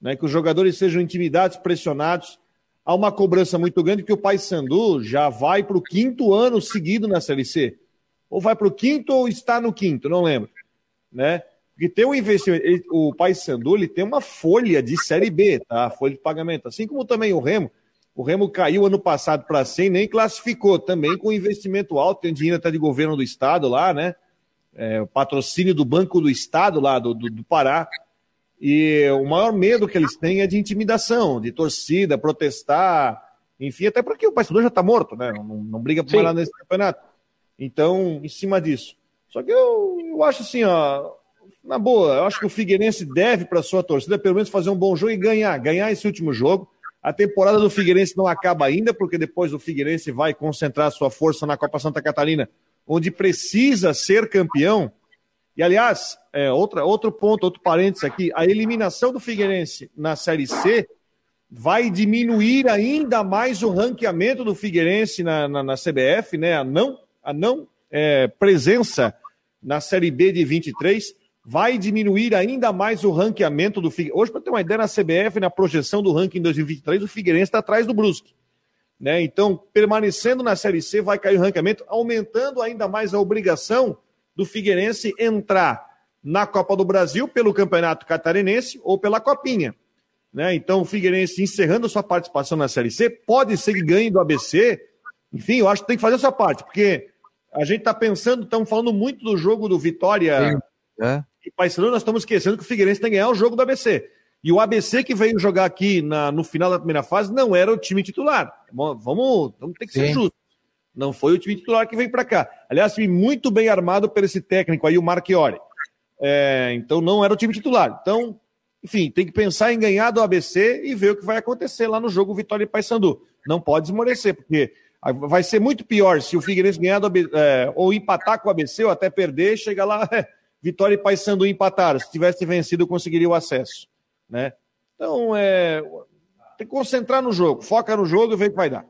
Speaker 2: Né? Que os jogadores sejam intimidados, pressionados. Há uma cobrança muito grande que o Paysandu já vai para o quinto ano seguido na Série C. Ou vai para o quinto ou está no quinto, não lembro. Né? Porque tem um investimento. Ele, o Paysandu ele tem uma folha de Série B, tá? Folha de pagamento. Assim como também o Remo o Remo caiu ano passado para 100, nem classificou, também com investimento alto, tem dinheiro até de governo do estado lá, né? É, o patrocínio do Banco do Estado lá do, do, do, Pará. E o maior medo que eles têm é de intimidação, de torcida, protestar. Enfim, até porque o Paysandu já está morto, né? Não, não briga por nada nesse campeonato. Então, em cima disso. Só que eu, eu acho assim, ó, na boa, eu acho que o Figueirense deve para sua torcida pelo menos fazer um bom jogo e ganhar, ganhar esse último jogo. A temporada do Figueirense não acaba ainda, porque depois o Figueirense vai concentrar sua força na Copa Santa Catarina, onde precisa ser campeão. E aliás, é, outra, outro ponto, outro parênteses aqui, a eliminação do Figueirense na Série C vai diminuir ainda mais o ranqueamento do Figueirense na, na, na CBF, né? A não, a não é, presença na Série B de 23 vai diminuir ainda mais o ranqueamento do Figueirense. Hoje, para ter uma ideia, na CBF, na projeção do ranking 2023, o Figueirense está atrás do Brusque. Né? Então, permanecendo na Série C, vai cair o ranqueamento, aumentando ainda mais a obrigação do Figueirense entrar na Copa do Brasil pelo Campeonato Catarinense ou pela Copinha. Né? Então, o Figueirense encerrando sua participação na Série C, pode ser que ganhe do ABC. Enfim, eu acho que tem que fazer essa parte, porque a gente está pensando, estamos falando muito do jogo do Vitória é. E Paysandu, nós estamos esquecendo que o Figueirense tem que ganhar o jogo do ABC. E o ABC que veio jogar aqui na, no final da primeira fase não era o time titular. Vamos, vamos ter que ser justos. Não foi o time titular que veio para cá. Aliás, time muito bem armado por esse técnico aí, o Marchiori. É, então não era o time titular. Então, enfim, tem que pensar em ganhar do ABC e ver o que vai acontecer lá no jogo Vitória e Paysandu. Não pode esmorecer, porque vai ser muito pior se o Figueirense ganhar do é, ou empatar com o ABC ou até perder, chega lá, é, Vitória e Paysandu empataram. Se tivesse vencido, conseguiria o acesso. Né? Então, é, tem que concentrar no jogo, foca no jogo e vê o que vai dar.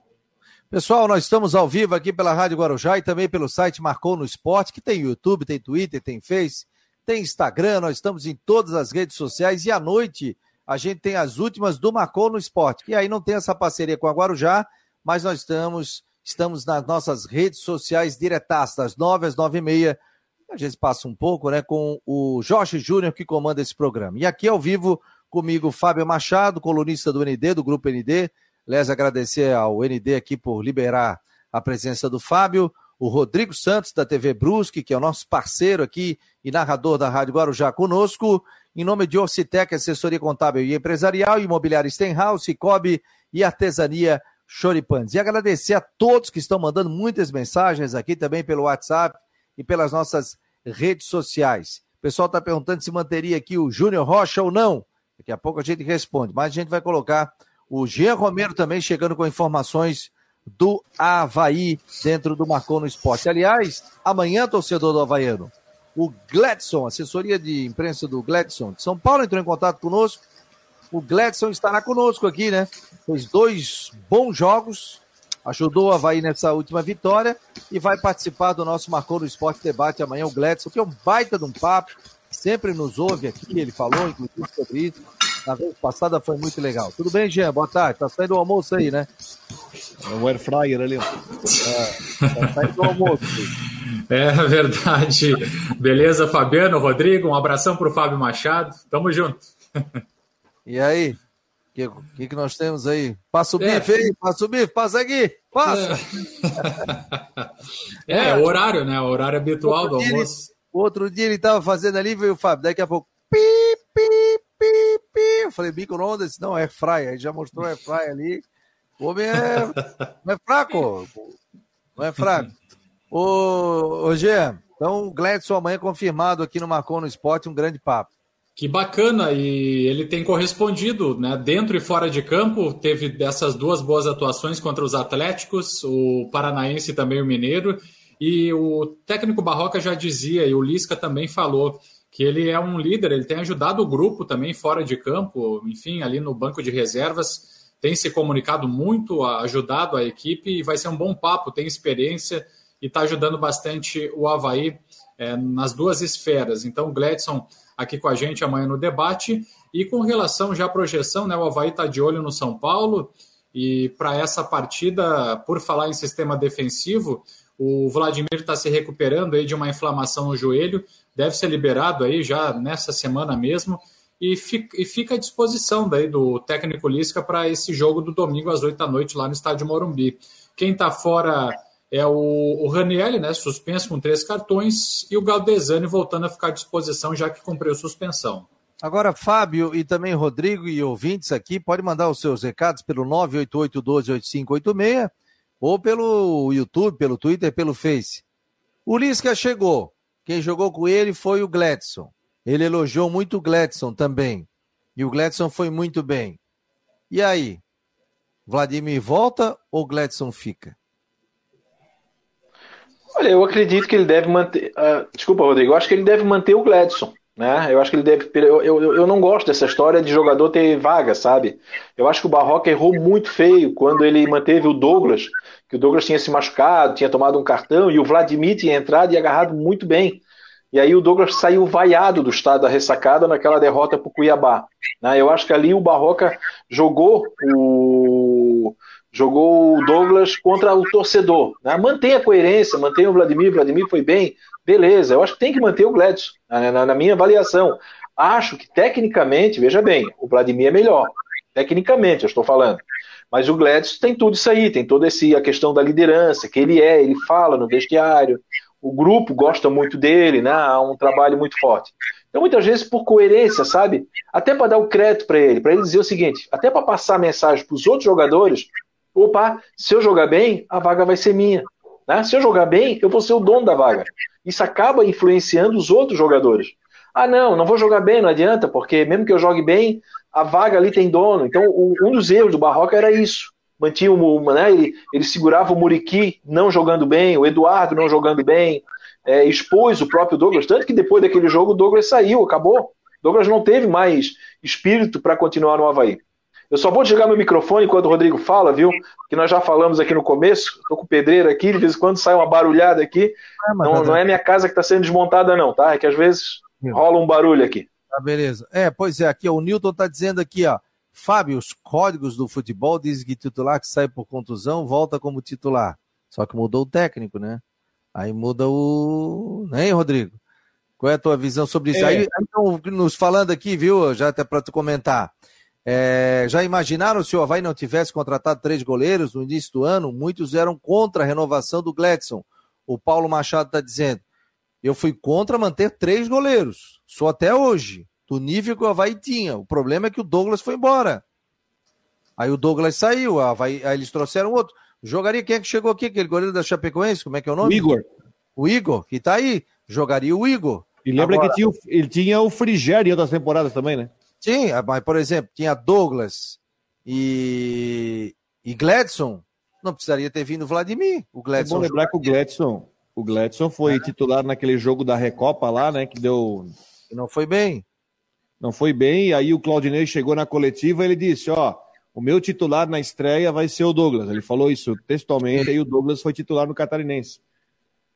Speaker 1: Pessoal, nós estamos ao vivo aqui pela Rádio Guarujá e também pelo site Marcou no Esporte, que tem YouTube, tem Twitter, tem Face, tem Instagram, nós estamos em todas as redes sociais e à noite a gente tem as últimas do Marcou no Esporte, que aí não tem essa parceria com a Guarujá, mas nós estamos, estamos nas nossas redes sociais diretas, das nove às nove e meia. A gente passa um pouco, né, com o Jorge Júnior que comanda esse programa. E aqui ao vivo comigo Fábio Machado, colunista do ND, do Grupo ND, Aliás, agradecer ao ND aqui por liberar a presença do Fábio, o Rodrigo Santos, da TV Brusque, que é o nosso parceiro aqui e narrador da Rádio Guarujá conosco, em nome de Orcitec, assessoria contábil e empresarial, imobiliária Stenhouse, Cicobi e artesania Choripanes. E agradecer a todos que estão mandando muitas mensagens aqui também pelo WhatsApp e pelas nossas redes sociais. O pessoal está perguntando se manteria aqui o Júnior Rocha ou não. Daqui a pouco a gente responde, mas a gente vai colocar o Jean Romero também chegando com informações do Havaí dentro do Marcou no Esporte. Aliás, amanhã, torcedor do Havaiano, o Gladson, assessoria de imprensa do Gladson de São Paulo, entrou em contato conosco. O Gladson estará conosco aqui, né? Fez dois bons jogos, ajudou o Havaí nessa última vitória e vai participar do nosso Marcou no Esporte Debate amanhã, o Gladson, que é um baita de um papo, sempre nos ouve aqui, ele falou, inclusive, sobre isso. Na vez passada foi muito legal. Tudo bem, Jean? Boa tarde. Tá saindo o almoço aí, né?
Speaker 2: É o air fryer ali.
Speaker 5: É, tá saindo o almoço. É verdade. Beleza, Fabiano, Rodrigo, um abração para o Fábio Machado. Tamo junto.
Speaker 1: E aí? O que, que, que, nós temos aí? Passa o é. bife aí, passa o bife, passa aqui, passa.
Speaker 5: É, é o horário, né? O horário habitual do almoço.
Speaker 1: Ele, outro dia ele estava fazendo ali, veio o Fábio, daqui a pouco, pi, pi, pi, pi. Eu falei, micro-ondas? Não, é fry. Aí já mostrou é fry ali. O homem é, não é fraco. Não é fraco. Ô, ô Jean, então o Gladson amanhã confirmado aqui no Marcon no Esporte, um grande papo.
Speaker 5: Que bacana, e ele tem correspondido, né? Dentro e fora de campo, teve dessas duas boas atuações contra os Atléticos, o Paranaense e também o Mineiro. E o técnico Barroca já dizia, e o Lisca também falou, que ele é um líder, ele tem ajudado o grupo também fora de campo, enfim, ali no banco de reservas, tem se comunicado muito, ajudado a equipe e vai ser um bom papo, tem experiência e está ajudando bastante o Havaí é, nas duas esferas. Então, Gladson aqui com a gente amanhã no debate. E com relação já à projeção, né, o Havaí está de olho no São Paulo e para essa partida, por falar em sistema defensivo, o Vladimir está se recuperando aí de uma inflamação no joelho, deve ser liberado aí já nessa semana mesmo e fica, à disposição daí do técnico Lisca para esse jogo do domingo às 8 da noite lá no estádio Morumbi. Quem está fora é o, o Ranielli, né, suspenso com três cartões, e o Galdesani voltando a ficar à disposição já que cumpriu suspensão.
Speaker 1: Agora, Fábio e também Rodrigo e ouvintes aqui, pode mandar os seus recados pelo 988-12-8586 ou pelo YouTube, pelo Twitter, pelo Face. O Lisca chegou. Quem jogou com ele foi o Gladson. Ele elogiou muito o Gladson também. E o Gladson foi muito bem. E aí? Vladimir volta ou Gladson fica?
Speaker 3: Olha, eu acredito que ele deve manter. Uh, desculpa, Rodrigo. Eu acho que ele deve manter o Gladson. Né? Eu acho que ele deve. Eu, eu, eu não gosto dessa história de jogador ter vaga, sabe? Eu acho que o Barroca errou muito feio quando ele manteve o Douglas, que o Douglas tinha se machucado, tinha tomado um cartão, e o Vladimir tinha entrado e agarrado muito bem. E aí o Douglas saiu vaiado do estado da ressacada naquela derrota para o Cuiabá. Né? Eu acho que ali o Barroca jogou o jogou o Douglas contra o torcedor. Né? Mantém a coerência, mantém o Vladimir, o Vladimir foi bem, beleza. Eu acho que tem que manter o Gladson, né? na, na minha avaliação. Acho que tecnicamente, veja bem, o Vladimir é melhor. Tecnicamente, eu estou falando. Mas o Gladson tem tudo isso aí, tem toda a questão da liderança, que ele é, ele fala no vestiário, o grupo gosta muito dele, né? Há um trabalho muito forte. Então, muitas vezes, por coerência, sabe? Até para dar o crédito para ele, para ele dizer o seguinte, até para passar mensagem para os outros jogadores, opa, se eu jogar bem, a vaga vai ser minha. Né? Se eu jogar bem, eu vou ser o dono da vaga. Isso acaba influenciando os outros jogadores. Ah, não, não vou jogar bem, não adianta, porque mesmo que eu jogue bem, a vaga ali tem dono. Então, um dos erros do Barroca era isso. Mantinha o, né, ele, ele segurava o Muriqui não jogando bem, o Eduardo não jogando bem, é, expôs o próprio Douglas. Tanto que depois daquele jogo, o Douglas saiu, acabou. Douglas não teve mais espírito para continuar no Havaí. Eu só vou desligar meu microfone quando o Rodrigo fala, viu? Que nós já falamos aqui no começo. Estou com o pedreiro aqui, de vez em quando sai uma barulhada aqui. Ah, não, não é minha casa que está sendo desmontada, não, tá? É que às vezes rola um barulho aqui.
Speaker 1: Tá, beleza. É, pois é, aqui ó, o Newton está dizendo aqui, ó. Fábio, os códigos do futebol dizem que titular que sai por contusão volta como titular. Só que mudou o técnico, né? Aí muda o. Né, Rodrigo? Qual é a tua visão sobre isso? É. Aí, então, nos falando aqui, viu, já até para tu comentar. É, já imaginaram se o Havaí não tivesse contratado três goleiros no início do ano? Muitos eram contra a renovação do Gladson. O Paulo Machado está dizendo. Eu fui contra manter três goleiros. Sou até hoje, do nível que o Havaí tinha. O problema é que o Douglas foi embora. Aí o Douglas saiu, Havaí, aí eles trouxeram outro. Jogaria quem é que chegou aqui? Aquele goleiro da Chapecoense? Como é que é o nome?
Speaker 2: O Igor.
Speaker 1: O Igor, que está aí. Jogaria o Igor.
Speaker 2: E lembra Agora... que tinha, ele tinha o Frigério em outras temporadas também, né?
Speaker 1: Tinha, mas, por exemplo, tinha Douglas e, e Gladson, não precisaria ter vindo o Vladimir. O Gladson
Speaker 2: é bom lembrar que o Gladson, o Gladson foi é. titular naquele jogo da Recopa lá, né? Que deu.
Speaker 1: Não foi bem.
Speaker 2: Não foi bem, e aí o Claudinei chegou na coletiva e ele disse: Ó, o meu titular na estreia vai ser o Douglas. Ele falou isso textualmente, aí o Douglas foi titular no Catarinense.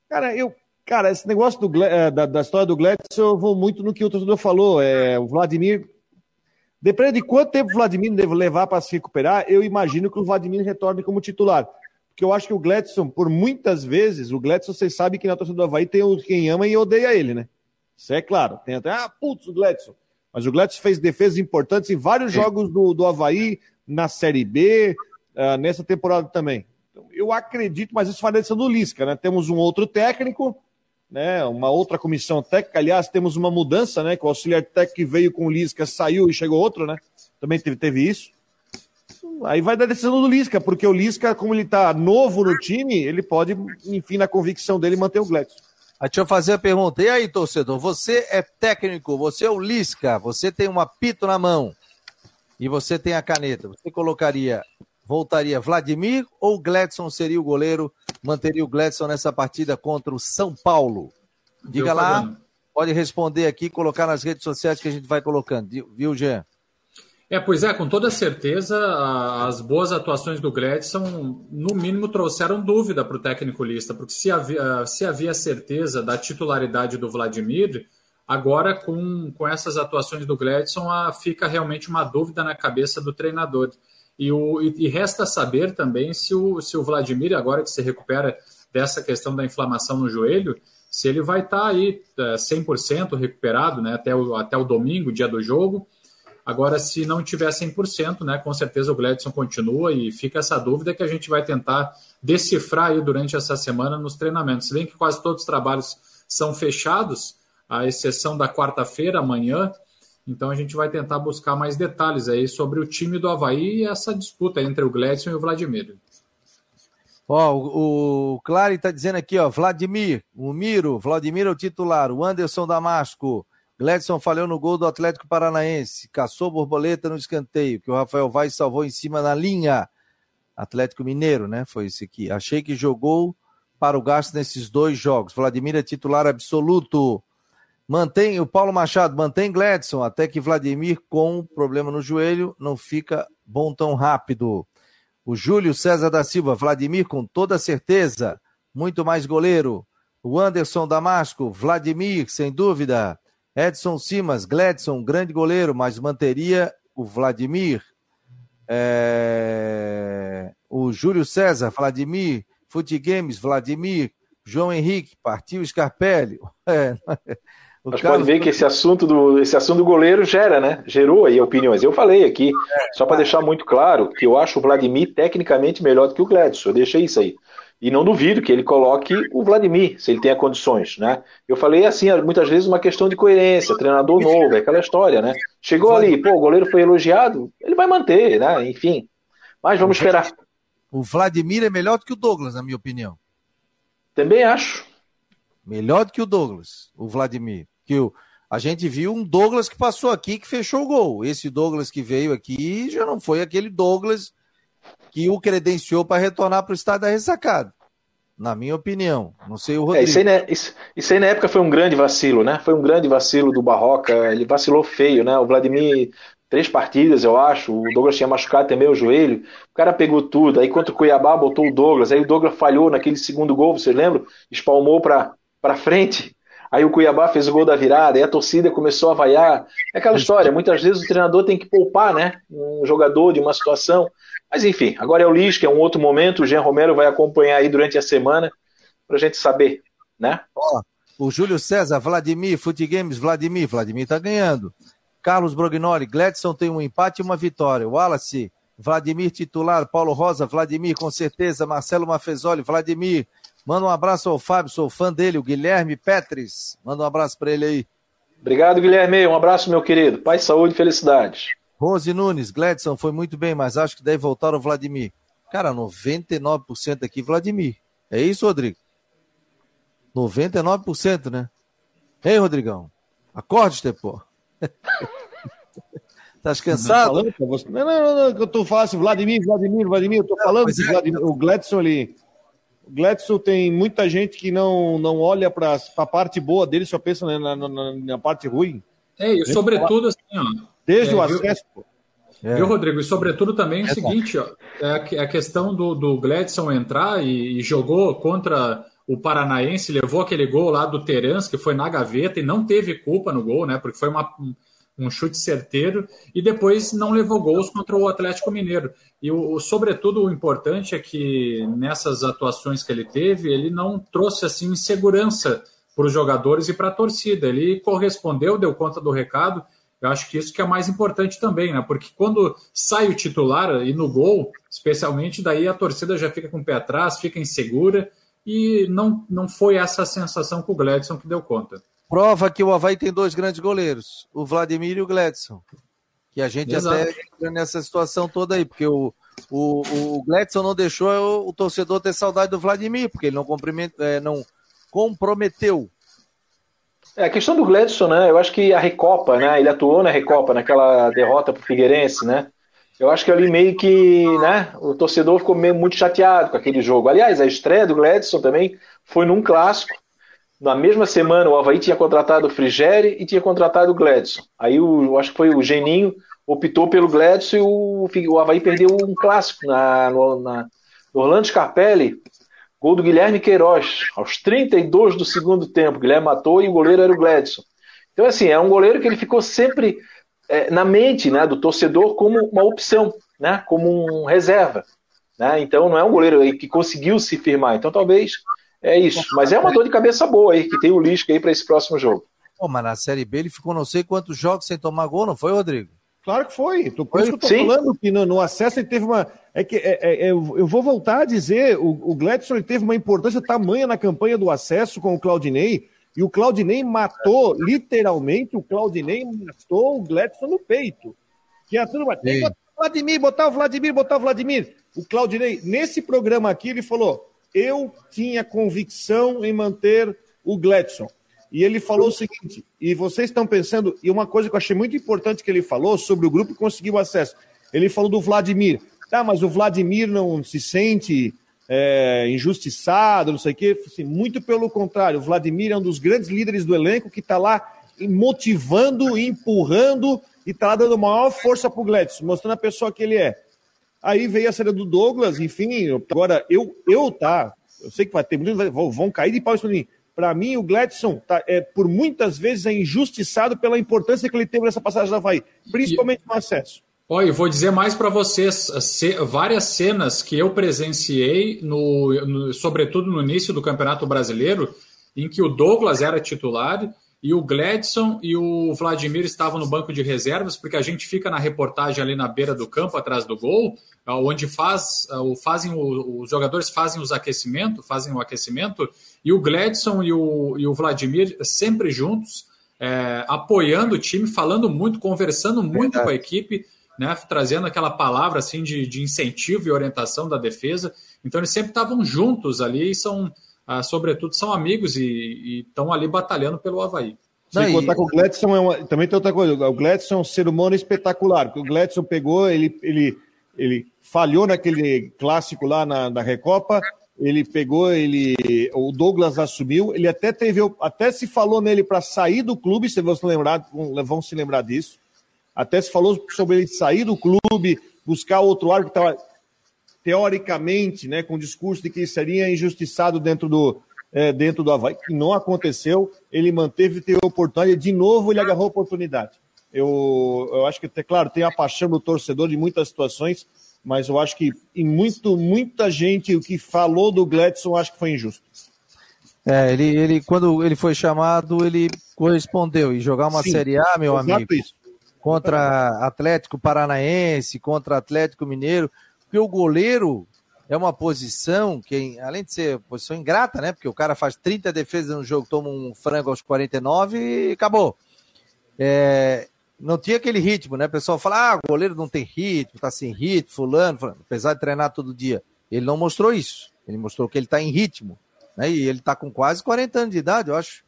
Speaker 2: Cara, eu. Cara, esse negócio do, eh, da, da história do Gladson, eu vou muito no que o torcedor falou. É, o Vladimir Depende de quanto tempo o Vladimir deve levar para se recuperar, eu imagino que o Vladimir retorne como titular. Porque eu acho que o Gladson, por muitas vezes, o Gladson, vocês sabem que na torcida do Havaí tem quem ama e odeia ele, né? Isso é claro. Tem até, ah, putz, o Gladson. Mas o Gladson fez defesas importantes em vários jogos do, do Havaí, na Série B, uh, nessa temporada também. Então, eu acredito, mas isso faz decisão do Lisca, né? Temos um outro técnico, né, uma outra comissão técnica. Aliás, temos uma mudança, né, que o auxiliar técnico veio com o Lisca saiu e chegou outro, né? Também teve, teve isso. Aí vai dar decisão do Lisca, porque o Lisca, como ele está novo no time, ele pode, enfim, na convicção dele, manter o Gladson.
Speaker 1: Aí deixa eu fazer a pergunta. E aí, torcedor, você é técnico, você é o Lisca, você tem um apito na mão e você tem a caneta. Você colocaria, voltaria Vladimir ou Gladson seria o goleiro manteria o Gladson nessa partida contra o São Paulo? Diga lá, pode responder aqui, colocar nas redes sociais que a gente vai colocando, viu, Jean?
Speaker 5: É, pois é, com toda certeza, as boas atuações do Gladson, no mínimo, trouxeram dúvida para o técnico lista, porque se havia, se havia certeza da titularidade do Vladimir, agora com, com essas atuações do Gladson, fica realmente uma dúvida na cabeça do treinador. E, o, e, resta saber também se o, se o Vladimir, agora que se recupera dessa questão da inflamação no joelho, se ele vai estar tá aí 100% é, recuperado né, até, o, até o domingo, dia do jogo. Agora, se não tiver 100%, né, com certeza o Gladson continua e fica essa dúvida que a gente vai tentar decifrar aí durante essa semana nos treinamentos. Se bem que quase todos os trabalhos são fechados, à exceção da quarta-feira, amanhã, Então a gente vai tentar buscar mais detalhes aí sobre o time do Havaí e essa disputa entre o Gledson e o Vladimir.
Speaker 1: Ó, o, o Clary está dizendo aqui, ó, Vladimir, o Miro, Vladimir é o titular, o Anderson Damasco, Gledson falhou no gol do Atlético Paranaense, caçou borboleta no escanteio, que o Rafael Vaz salvou em cima na linha. Atlético Mineiro, né? Foi esse aqui. Achei que jogou para o gasto nesses dois jogos. Vladimir é titular absoluto. Mantém o Paulo Machado, mantém Gladson, até que Vladimir, com problema no joelho, não fica bom tão rápido. O Júlio César da Silva, Vladimir, com toda certeza, muito mais goleiro. O Anderson Damasco, Vladimir, sem dúvida. Edson Simas, Gladson, grande goleiro, mas manteria o Vladimir. É... O Júlio César, Vladimir, Fute Games, Vladimir, João Henrique, partiu Scarpelli. É...
Speaker 3: O Mas Carlos... pode ver que esse assunto, do, esse assunto do goleiro gera, né? Gerou aí opiniões. Eu falei aqui, só para deixar muito claro, que eu acho o Vladimir tecnicamente melhor do que o Gladson. Eu deixei isso aí. E não duvido que ele coloque o Vladimir, se ele tem condições, né? Eu falei assim, muitas vezes uma questão de coerência, treinador novo, é aquela história, né? Chegou ali, pô, o goleiro foi elogiado, ele vai manter, né? Enfim. Mas vamos esperar.
Speaker 1: O Vladimir é melhor do que o Douglas, na minha opinião.
Speaker 3: Também acho.
Speaker 1: Melhor do que o Douglas, o Vladimir. Que o, a gente viu um Douglas que passou aqui que fechou o gol. Esse Douglas que veio aqui já não foi aquele Douglas que o credenciou para retornar para o estado da ressacada. Na minha opinião. Não sei o Rodrigo.
Speaker 3: É, isso, aí, né, isso, isso, aí, na época foi um grande vacilo, né? Foi um grande vacilo do Barroca. Ele vacilou feio, né? O Vladimir, três partidas, eu acho. O Douglas tinha machucado também o joelho. O cara pegou tudo. Aí contra o Cuiabá botou o Douglas. Aí o Douglas falhou naquele segundo gol, vocês lembram? Espalmou para frente. Aí o Cuiabá fez o gol da virada, aí a torcida começou a vaiar. É aquela história, muitas vezes o treinador tem que poupar, né? Um jogador de uma situação. Mas enfim, agora é o Lis, que é um outro momento. O Jean Romero vai acompanhar aí durante a semana para a gente saber, né?
Speaker 1: Ó, o Júlio César, Vladimir, Fute Games, Vladimir, Vladimir tá ganhando. Carlos Brognoli, Gladson tem um empate e uma vitória. Wallace, Vladimir titular, Paulo Rosa, Vladimir com certeza, Marcelo Mafezoli, Vladimir. Manda um abraço ao Fábio, sou fã dele, o Guilherme Petris. Manda um abraço para ele aí.
Speaker 3: Obrigado, Guilherme. Um abraço, meu querido. Paz, saúde e felicidade.
Speaker 1: Rose Nunes, Gladson foi muito bem, mas acho que deve voltar o Vladimir. Cara, 99% aqui, Vladimir. É isso, Rodrigo? 99%, né? Ei, Rodrigão, acorde, Tepô. Tá cansado?
Speaker 2: Não, não, não, não, eu tô falando assim, Vladimir, Vladimir, Vladimir, eu tô falando é, Vladimir, o Gladson ali. O Gladson tem muita gente que não, não olha para a parte boa dele, só pensa na, na, na parte ruim.
Speaker 5: É, e sobretudo assim, ó,
Speaker 2: Desde é, o acesso.
Speaker 5: Viu, é. viu, Rodrigo? E sobretudo também o é seguinte, ó, é a questão do, do Gladson entrar e, e, jogou contra o Paranaense, levou aquele gol lá do Terence, que foi na gaveta e não teve culpa no gol, né? Porque foi uma, um chute certeiro, e depois não levou gols contra o Atlético Mineiro. E o, sobretudo o importante é que nessas atuações que ele teve, ele não trouxe assim insegurança para os jogadores e para a torcida. Ele correspondeu, deu conta do recado eu acho que isso que é mais importante também, né? Porque quando sai o titular e no gol, especialmente, daí a torcida já fica com o pé atrás, fica insegura e não, não foi essa sensação com o Gladson que deu conta.
Speaker 1: Prova que o Havaí tem dois grandes goleiros, o Vladimir e o Gladson. Que a gente Exato. até entra nessa situação toda aí, porque o, o, o Gladson não deixou o, o torcedor ter saudade do Vladimir, porque ele não, é, não comprometeu
Speaker 3: é, a questão do Gladson, né? Eu acho que a Recopa, né? Ele atuou na Recopa, naquela derrota pro Figueirense, né? Eu acho que ali meio que, né? O torcedor ficou meio muito chateado com aquele jogo. Aliás, a estreia do Gladson também foi num clássico. Na mesma semana, o Havaí tinha contratado o Frigeri e tinha contratado o Gladson. Aí, o, acho que foi o Geninho optou pelo Gladson e o, o Havaí perdeu um clássico na, no, na, no Orlando Scarpelli Gol do Guilherme Queiroz, aos 32 do segundo tempo. Guilherme matou e o goleiro era o Gladson. Então, assim, é um goleiro que ele ficou sempre é, na mente né, do torcedor como uma opção, né, como um reserva. Né? Então, não é um goleiro que conseguiu se firmar. Então, talvez é isso. Mas é uma dor de cabeça boa aí, que tem o Lisca aí para esse próximo jogo.
Speaker 1: Pô, mas na Série B ele ficou não sei quantos jogos sem tomar gol, não foi, Rodrigo?
Speaker 2: Claro que foi. Por isso que eu tô Sim. falando que no, no, acesso ele teve uma. É que é, é, é eu vou voltar a dizer, o, o Gladson ele teve uma importância tamanha na campanha do acesso com o Claudinei, E o Claudinei matou, literalmente, o Claudinei matou o Gladson no peito. Que a turma tem que botar o Vladimir, botar o Vladimir, botar o Vladimir. O Claudinei, nesse programa aqui, ele falou: eu tinha convicção em manter o Gladson. E ele falou o seguinte, e vocês estão pensando, e uma coisa que eu achei muito importante que ele falou sobre o grupo que conseguiu acesso. Ele falou do Vladimir. Tá, mas o Vladimir não se sente é, injustiçado, não sei o quê. Assim, muito pelo contrário, o Vladimir é um dos grandes líderes do elenco que está lá motivando, empurrando e está dando maior força para o Gladys, mostrando a pessoa que ele é. Aí veio a série do Douglas, enfim. Agora, eu, eu tá, eu sei que vai ter muitos, vão cair de pau isso mim. Para mim, o Gladson, tá, é, por muitas vezes, é injustiçado pela importância que ele teve nessa passagem da Havaí, principalmente no acesso.
Speaker 5: Olha, eu vou dizer mais para vocês, várias cenas que eu presenciei, no, no, sobretudo no início do Campeonato Brasileiro, em que o Douglas era titular e o Gladson e o Vladimir estavam no banco de reservas, porque a gente fica na reportagem ali na beira do campo, atrás do gol, onde faz, fazem os jogadores fazem os aquecimentos, fazem o aquecimento, e o Gladson e o, e o Vladimir sempre juntos, é, apoiando o time, falando muito, conversando muito Verdade. com a equipe né, trazendo aquela palavra assim de, de, incentivo e orientação da defesa. Então eles sempre estavam juntos ali e são, ah, sobretudo, são amigos e estão ali batalhando pelo Havaí.
Speaker 2: Sem contar que o Gladson é uma, também tem outra coisa. O Gladson é um ser humano espetacular. Porque o Gladson pegou, ele, ele, ele falhou naquele clássico lá na, na Recopa. Ele pegou, ele, o Douglas assumiu. Ele até teve, até se falou nele para sair do clube. Se vão se lembrar, vão se lembrar disso. Até se falou sobre ele sair do clube, buscar outro árbitro que estava, teoricamente, né, com o discurso de que seria injustiçado dentro do, é, dentro do Havaí, que não aconteceu. Ele manteve ter oportunidade, de novo ele agarrou a oportunidade. Eu, eu acho que, claro, tem a paixão do torcedor de muitas situações, mas eu acho que em muito, muita gente o que falou do Gladson, acho que foi injusto.
Speaker 1: É, ele, ele, quando ele foi chamado, ele correspondeu. E jogar uma Sim, Série A, meu amigo. Isso contra Atlético Paranaense, contra Atlético Mineiro, porque o goleiro é uma posição que, além de ser posição ingrata, né? Porque o cara faz 30 defesas no jogo, toma um frango aos 49 e acabou. É, não tinha aquele ritmo, né? O pessoal fala, ah, o goleiro não tem ritmo, tá sem ritmo, fulano, fulano, apesar de treinar todo dia. Ele não mostrou isso. Ele mostrou que ele tá em ritmo, né? E ele tá com quase 40 anos de idade, eu acho.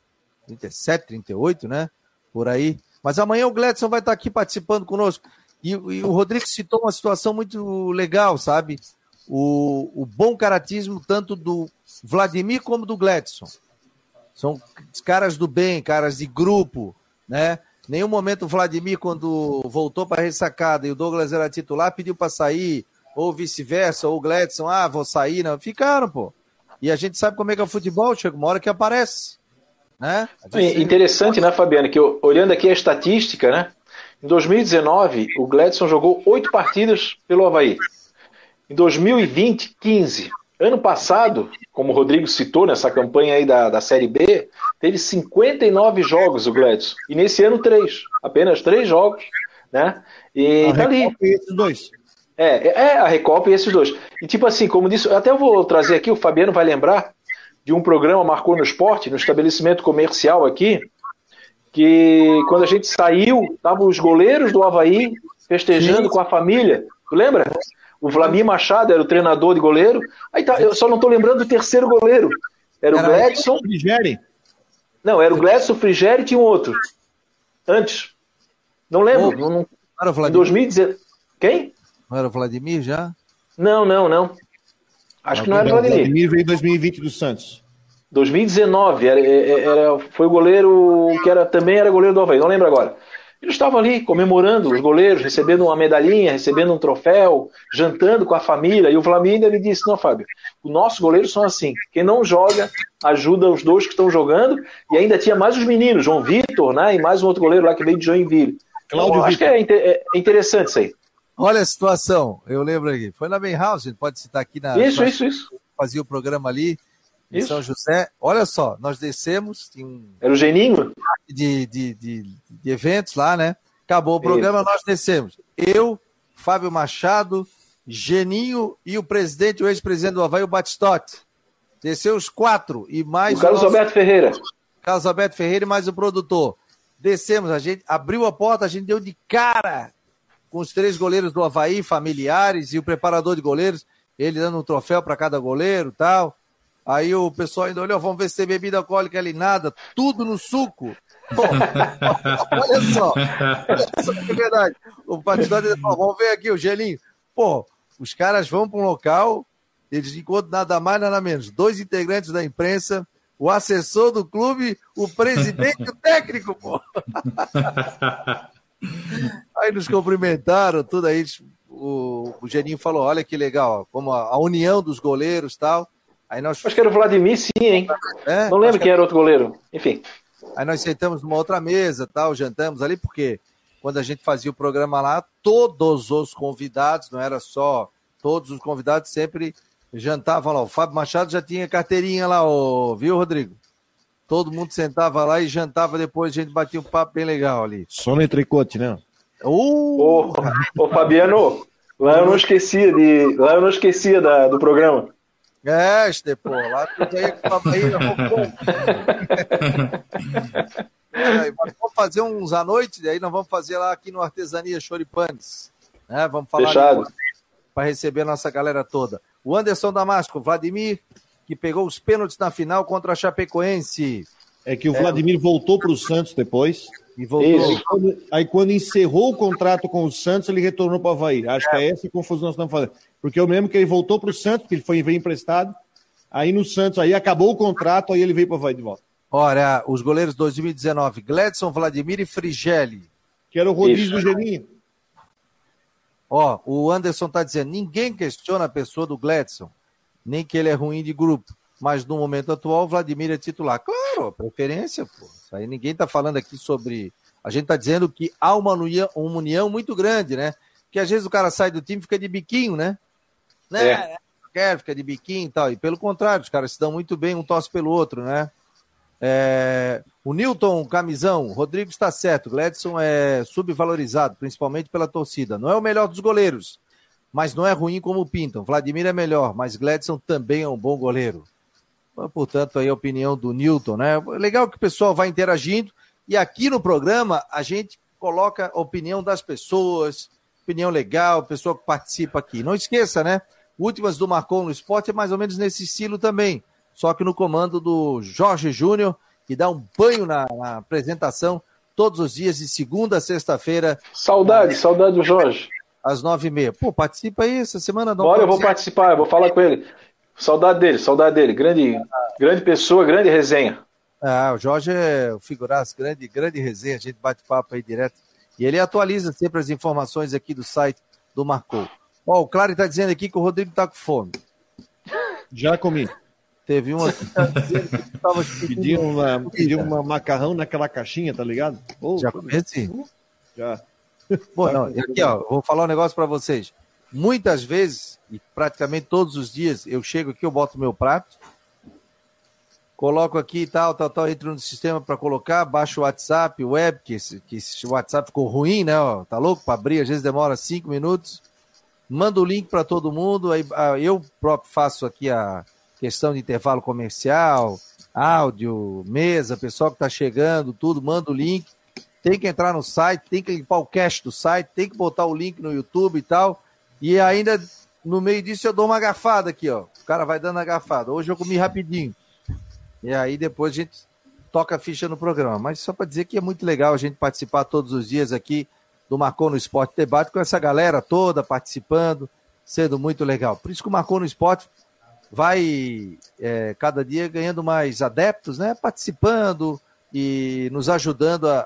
Speaker 1: 37, 38, né? Por aí. Mas amanhã o Gledson vai estar aqui participando conosco. E, e o Rodrigo citou uma situação muito legal, sabe? O, o bom caratismo tanto do Vladimir como do Gledson. São caras do bem, caras de grupo, né? Nenhum momento o Vladimir, quando voltou para a ressacada e o Douglas era titular, pediu para sair, ou vice-versa, ou o Gledson, ah, vou sair, não. Ficaram, pô. E a gente sabe como é que é o futebol, chega uma hora que aparece. Né?
Speaker 3: Interessante, né, Fabiano, que olhando aqui a estatística, né? Em 2019, o Gladson jogou oito partidas pelo Havaí. Em 2020, 15. Ano passado, como o Rodrigo citou nessa campanha aí da, da Série B, teve 59 jogos o Gladson. E nesse ano, três. Apenas três jogos. Né? E a tá ali.
Speaker 2: E esses dois.
Speaker 3: É, é, é, a Recopa e esses dois. E tipo assim, como disse, até eu vou trazer aqui, o Fabiano vai lembrar, de um programa Marcou no Esporte, no estabelecimento comercial aqui, que quando a gente saiu, estavam os goleiros do Havaí festejando Sim. com a família. Tu lembra? O Vlamir Machado era o treinador de goleiro. Aí tá, eu só não estou lembrando do terceiro goleiro. Era, era o Gladson.
Speaker 2: Frigeri?
Speaker 3: Não, era o Gladson, Frigeri e tinha um outro. Antes. Não lembro. Oh, não, não... Era o Vladimir. 2010. Quem?
Speaker 1: Não era o Vladimir já?
Speaker 3: Não, não, não. Acho que não era o Vladimir. Vladimir
Speaker 2: veio em 2020 do Santos.
Speaker 3: 2019, era, era, foi o goleiro que era, também era goleiro do Havaí, não lembro agora. Eles estavam ali comemorando, os goleiros, recebendo uma medalhinha, recebendo um troféu, jantando com a família. E o Flamengo ele disse: Não, Fábio, os nossos goleiros são assim. Quem não joga, ajuda os dois que estão jogando. E ainda tinha mais os meninos, João Vitor, né? E mais um outro goleiro lá que veio de Joinville. Cláudio então, acho que é, é, interessante isso aí.
Speaker 1: Olha a situação, eu lembro aqui. Foi na gente pode citar aqui na.
Speaker 3: Isso, isso, isso.
Speaker 1: Fazia o programa ali em isso. São José. Olha só, nós descemos. Um...
Speaker 3: Era o Geninho?
Speaker 1: De, de, de, de, eventos lá, né? Acabou o programa, isso. nós descemos. Eu, Fábio Machado, Geninho e o presidente, o ex-presidente do Havaí, o Batistotti. Desceu os quatro e mais.
Speaker 3: O Carlos Roberto Ferreira.
Speaker 1: Carlos Alberto Ferreira e mais o produtor. Descemos, a gente abriu a porta, a gente deu de cara com os três goleiros do Havaí, familiares, e o preparador de goleiros, ele dando um troféu para cada goleiro tal. Aí o pessoal ainda olhou, vamos ver se tem bebida alcoólica ali, nada, tudo no suco. Pô, olha só, olha só que verdade. O partidor falou, vamos ver aqui o gelinho. Pô, os caras vão para um local, eles encontram nada mais, nada menos. Dois integrantes da imprensa, o assessor do clube, o presidente e o técnico, pô. Aí nos cumprimentaram, tudo aí. O, o Geninho falou: olha que legal, como a, a união dos goleiros e tal. Aí nós...
Speaker 3: Acho que era o Vladimir, sim, hein? É, Não lembro quem era outro goleiro. Enfim.
Speaker 1: Aí nós sentamos numa outra mesa, tal, jantamos ali, porque quando a gente fazia o programa lá, todos os convidados, não era só todos os convidados, sempre jantavam lá. O Fábio Machado já tinha carteirinha lá, ó, viu, Rodrigo? Todo mundo sentava lá e jantava depois, a gente batia um papo bem legal ali.
Speaker 2: Só no entrecote, né?
Speaker 3: Uh! Ô, ô, Fabiano, lá eu não esquecia de. Lá eu não esquecia da, do programa.
Speaker 1: É, este, pô, lá tu veio com a Bahia é, Vamos fazer uns à noite, daí nós vamos fazer lá aqui no Artesania Choripanes. Né? Vamos falar para receber a nossa galera toda. O Anderson Damasco, Vladimir, que pegou os pênaltis na final contra a Chapecoense.
Speaker 2: É que o Vladimir é... voltou para o Santos depois. E voltou. Aí quando, aí quando, encerrou o contrato com o Santos, ele retornou para o Havaí. Acho é. que é essa confusão que nós estamos fazendo. Porque eu lembro que ele voltou para o Santos, porque ele foi veio emprestado. Aí no Santos, aí acabou o contrato, aí ele veio para o de volta.
Speaker 1: Olha, os goleiros 2019, Gledson, Vladimir e Frigelli.
Speaker 2: Que era o rodízio do Geninho.
Speaker 1: Ó, o Anderson está dizendo, ninguém questiona a pessoa do Gledson nem que ele é ruim de grupo. Mas no momento atual, o Vladimir é titular. Claro, preferência, pô. Isso aí ninguém está falando aqui sobre. A gente está dizendo que há uma união, uma união muito grande, né? Que às vezes o cara sai do time e fica de biquinho, né? Né? É. Quer, fica de biquinho e tal. E pelo contrário, os caras se dão muito bem, um tosse pelo outro, né? É... O Newton Camisão, Rodrigo está certo. Gledson é subvalorizado, principalmente pela torcida. Não é o melhor dos goleiros, mas não é ruim como pintam. Vladimir é melhor, mas Gledson também é um bom goleiro. Portanto, aí a opinião do Newton, né? Legal que o pessoal vai interagindo e aqui no programa a gente coloca a opinião das pessoas, opinião legal, pessoa que participa aqui. Não esqueça, né? Últimas do Marcon no esporte é mais ou menos nesse estilo também, só que no comando do Jorge Júnior, que dá um banho na, na apresentação todos os dias, de segunda a sexta-feira.
Speaker 3: Saudade, saudade do Jorge
Speaker 1: às nove e meia. Pô, participa aí essa semana.
Speaker 3: Não Bora, eu vou participar, eu vou falar com ele. Saudade dele, saudade dele. Grande, grande pessoa, grande resenha.
Speaker 1: Ah, o Jorge é o figuraço, grande, grande resenha, a gente bate papo aí direto. E ele atualiza sempre as informações aqui do site do Marcou. Ó, o Claro está dizendo aqui que o Rodrigo está com fome.
Speaker 2: Já comi.
Speaker 1: Teve uma que
Speaker 2: tá dizendo que tava pediu uma, pediu uma macarrão naquela caixinha, tá ligado?
Speaker 1: Oh, Já comecei? Já. Bom, não, aqui, ó, vou falar um negócio para vocês. Muitas vezes, e praticamente todos os dias, eu chego aqui, eu boto meu prato, coloco aqui tal, tal, tal, entro no sistema para colocar, baixo o WhatsApp, o web, que esse, que esse WhatsApp ficou ruim, né? Ó, tá louco para abrir, às vezes demora cinco minutos. Mando o link para todo mundo, aí ah, eu próprio faço aqui a questão de intervalo comercial, áudio, mesa, pessoal que está chegando, tudo, mando o link tem que entrar no site, tem que limpar o cache do site, tem que botar o link no YouTube e tal. E ainda no meio disso eu dou uma garfada aqui, ó. O cara vai dando a garfada. Hoje eu comi rapidinho. E aí depois a gente toca a ficha no programa. Mas só para dizer que é muito legal a gente participar todos os dias aqui do Marcou no Esporte Debate com essa galera toda participando, sendo muito legal. Por isso que o Marcou no Esporte vai é, cada dia ganhando mais adeptos, né? Participando, e nos ajudando a,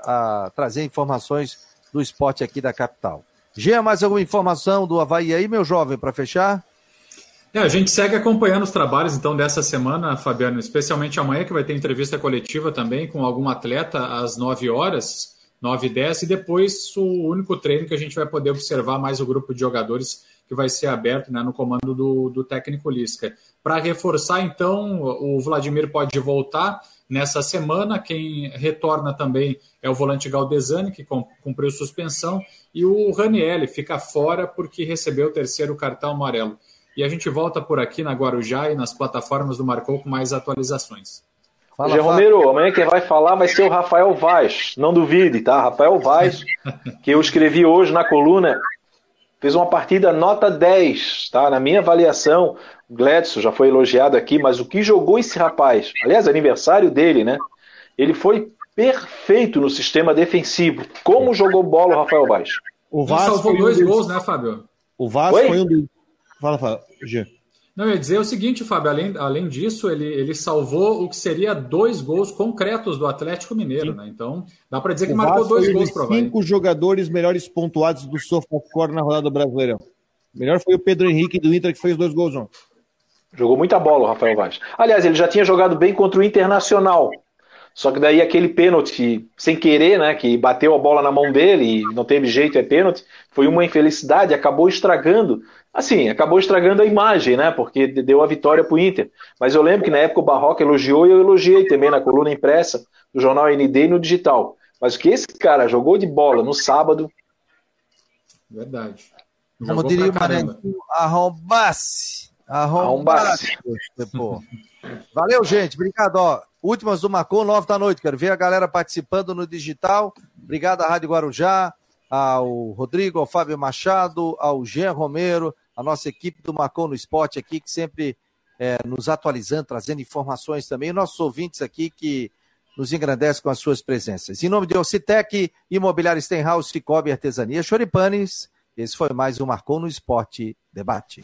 Speaker 1: a trazer informações do esporte aqui da capital. Gia, mais alguma informação do Havaí aí, meu jovem, para fechar?
Speaker 5: É, a gente segue acompanhando os trabalhos então dessa semana, Fabiano, especialmente amanhã, que vai ter entrevista coletiva também com algum atleta às 9 horas, 9 e 10, e depois o único treino que a gente vai poder observar mais o grupo de jogadores que vai ser aberto né, no comando do, do técnico Lisca. Para reforçar, então, o Vladimir pode voltar nessa semana. Quem retorna também é o volante Galdesani, que cumpriu suspensão, e o Ranielli fica fora porque recebeu o terceiro cartão amarelo. E a gente volta por aqui na Guarujá e nas plataformas do Marcou com mais atualizações.
Speaker 3: Fala, Gê Romero, amanhã quem vai falar vai ser o Rafael Vaz. Não duvide, tá? Rafael Vaz, que eu escrevi hoje na coluna, fez uma partida nota 10, tá? Na minha avaliação, o Gladson já foi elogiado aqui, mas o que jogou esse rapaz? Aliás, aniversário dele, né? Ele foi perfeito no sistema defensivo. Como jogou bola o Rafael Vaz?
Speaker 5: O Vaz salvou dois gols, né, Fábio?
Speaker 2: O Vaz foi um dos. Fala, fala, G.
Speaker 5: Não, eu ia dizer o seguinte, Fábio, além, além disso, ele, ele salvou o que seria dois gols concretos do Atlético Mineiro, Sim. né? Então, dá para dizer que o marcou dois gols
Speaker 2: para Cinco jogadores melhores pontuados do SofaScore na rodada brasileira. Melhor foi o Pedro Henrique do Inter que fez dois gols ontem.
Speaker 3: Jogou muita bola o Rafael Vaz. Aliás, ele já tinha jogado bem contra o Internacional. Só que daí aquele pênalti, sem querer, né, que bateu a bola na mão dele e não teve jeito, é pênalti, foi uma infelicidade, acabou estragando, assim, acabou estragando a imagem, né, porque deu a vitória pro Inter. Mas eu lembro que na época o Barroca elogiou e eu elogiei também na coluna impressa do jornal ND e no digital. Mas o que esse cara jogou de bola no sábado...
Speaker 5: Verdade.
Speaker 1: Como diria o Maranhão, arrombasse. Arrombasse. Valeu, gente. Obrigado. Ó. Últimas do Marcou, nove da noite. Quero ver a galera participando no digital. Obrigado à Rádio Guarujá, ao Rodrigo, ao Fábio Machado, ao Jean Romero, a nossa equipe do Marcou no Esporte aqui, que sempre é, nos atualizando, trazendo informações também. E nossos ouvintes aqui que nos engrandecem com as suas presenças. Em nome de Ocitec, Imobiliário Stenhouse, Cicobi Artesania, Choripanes, esse foi mais um Marcou no Esporte Debate.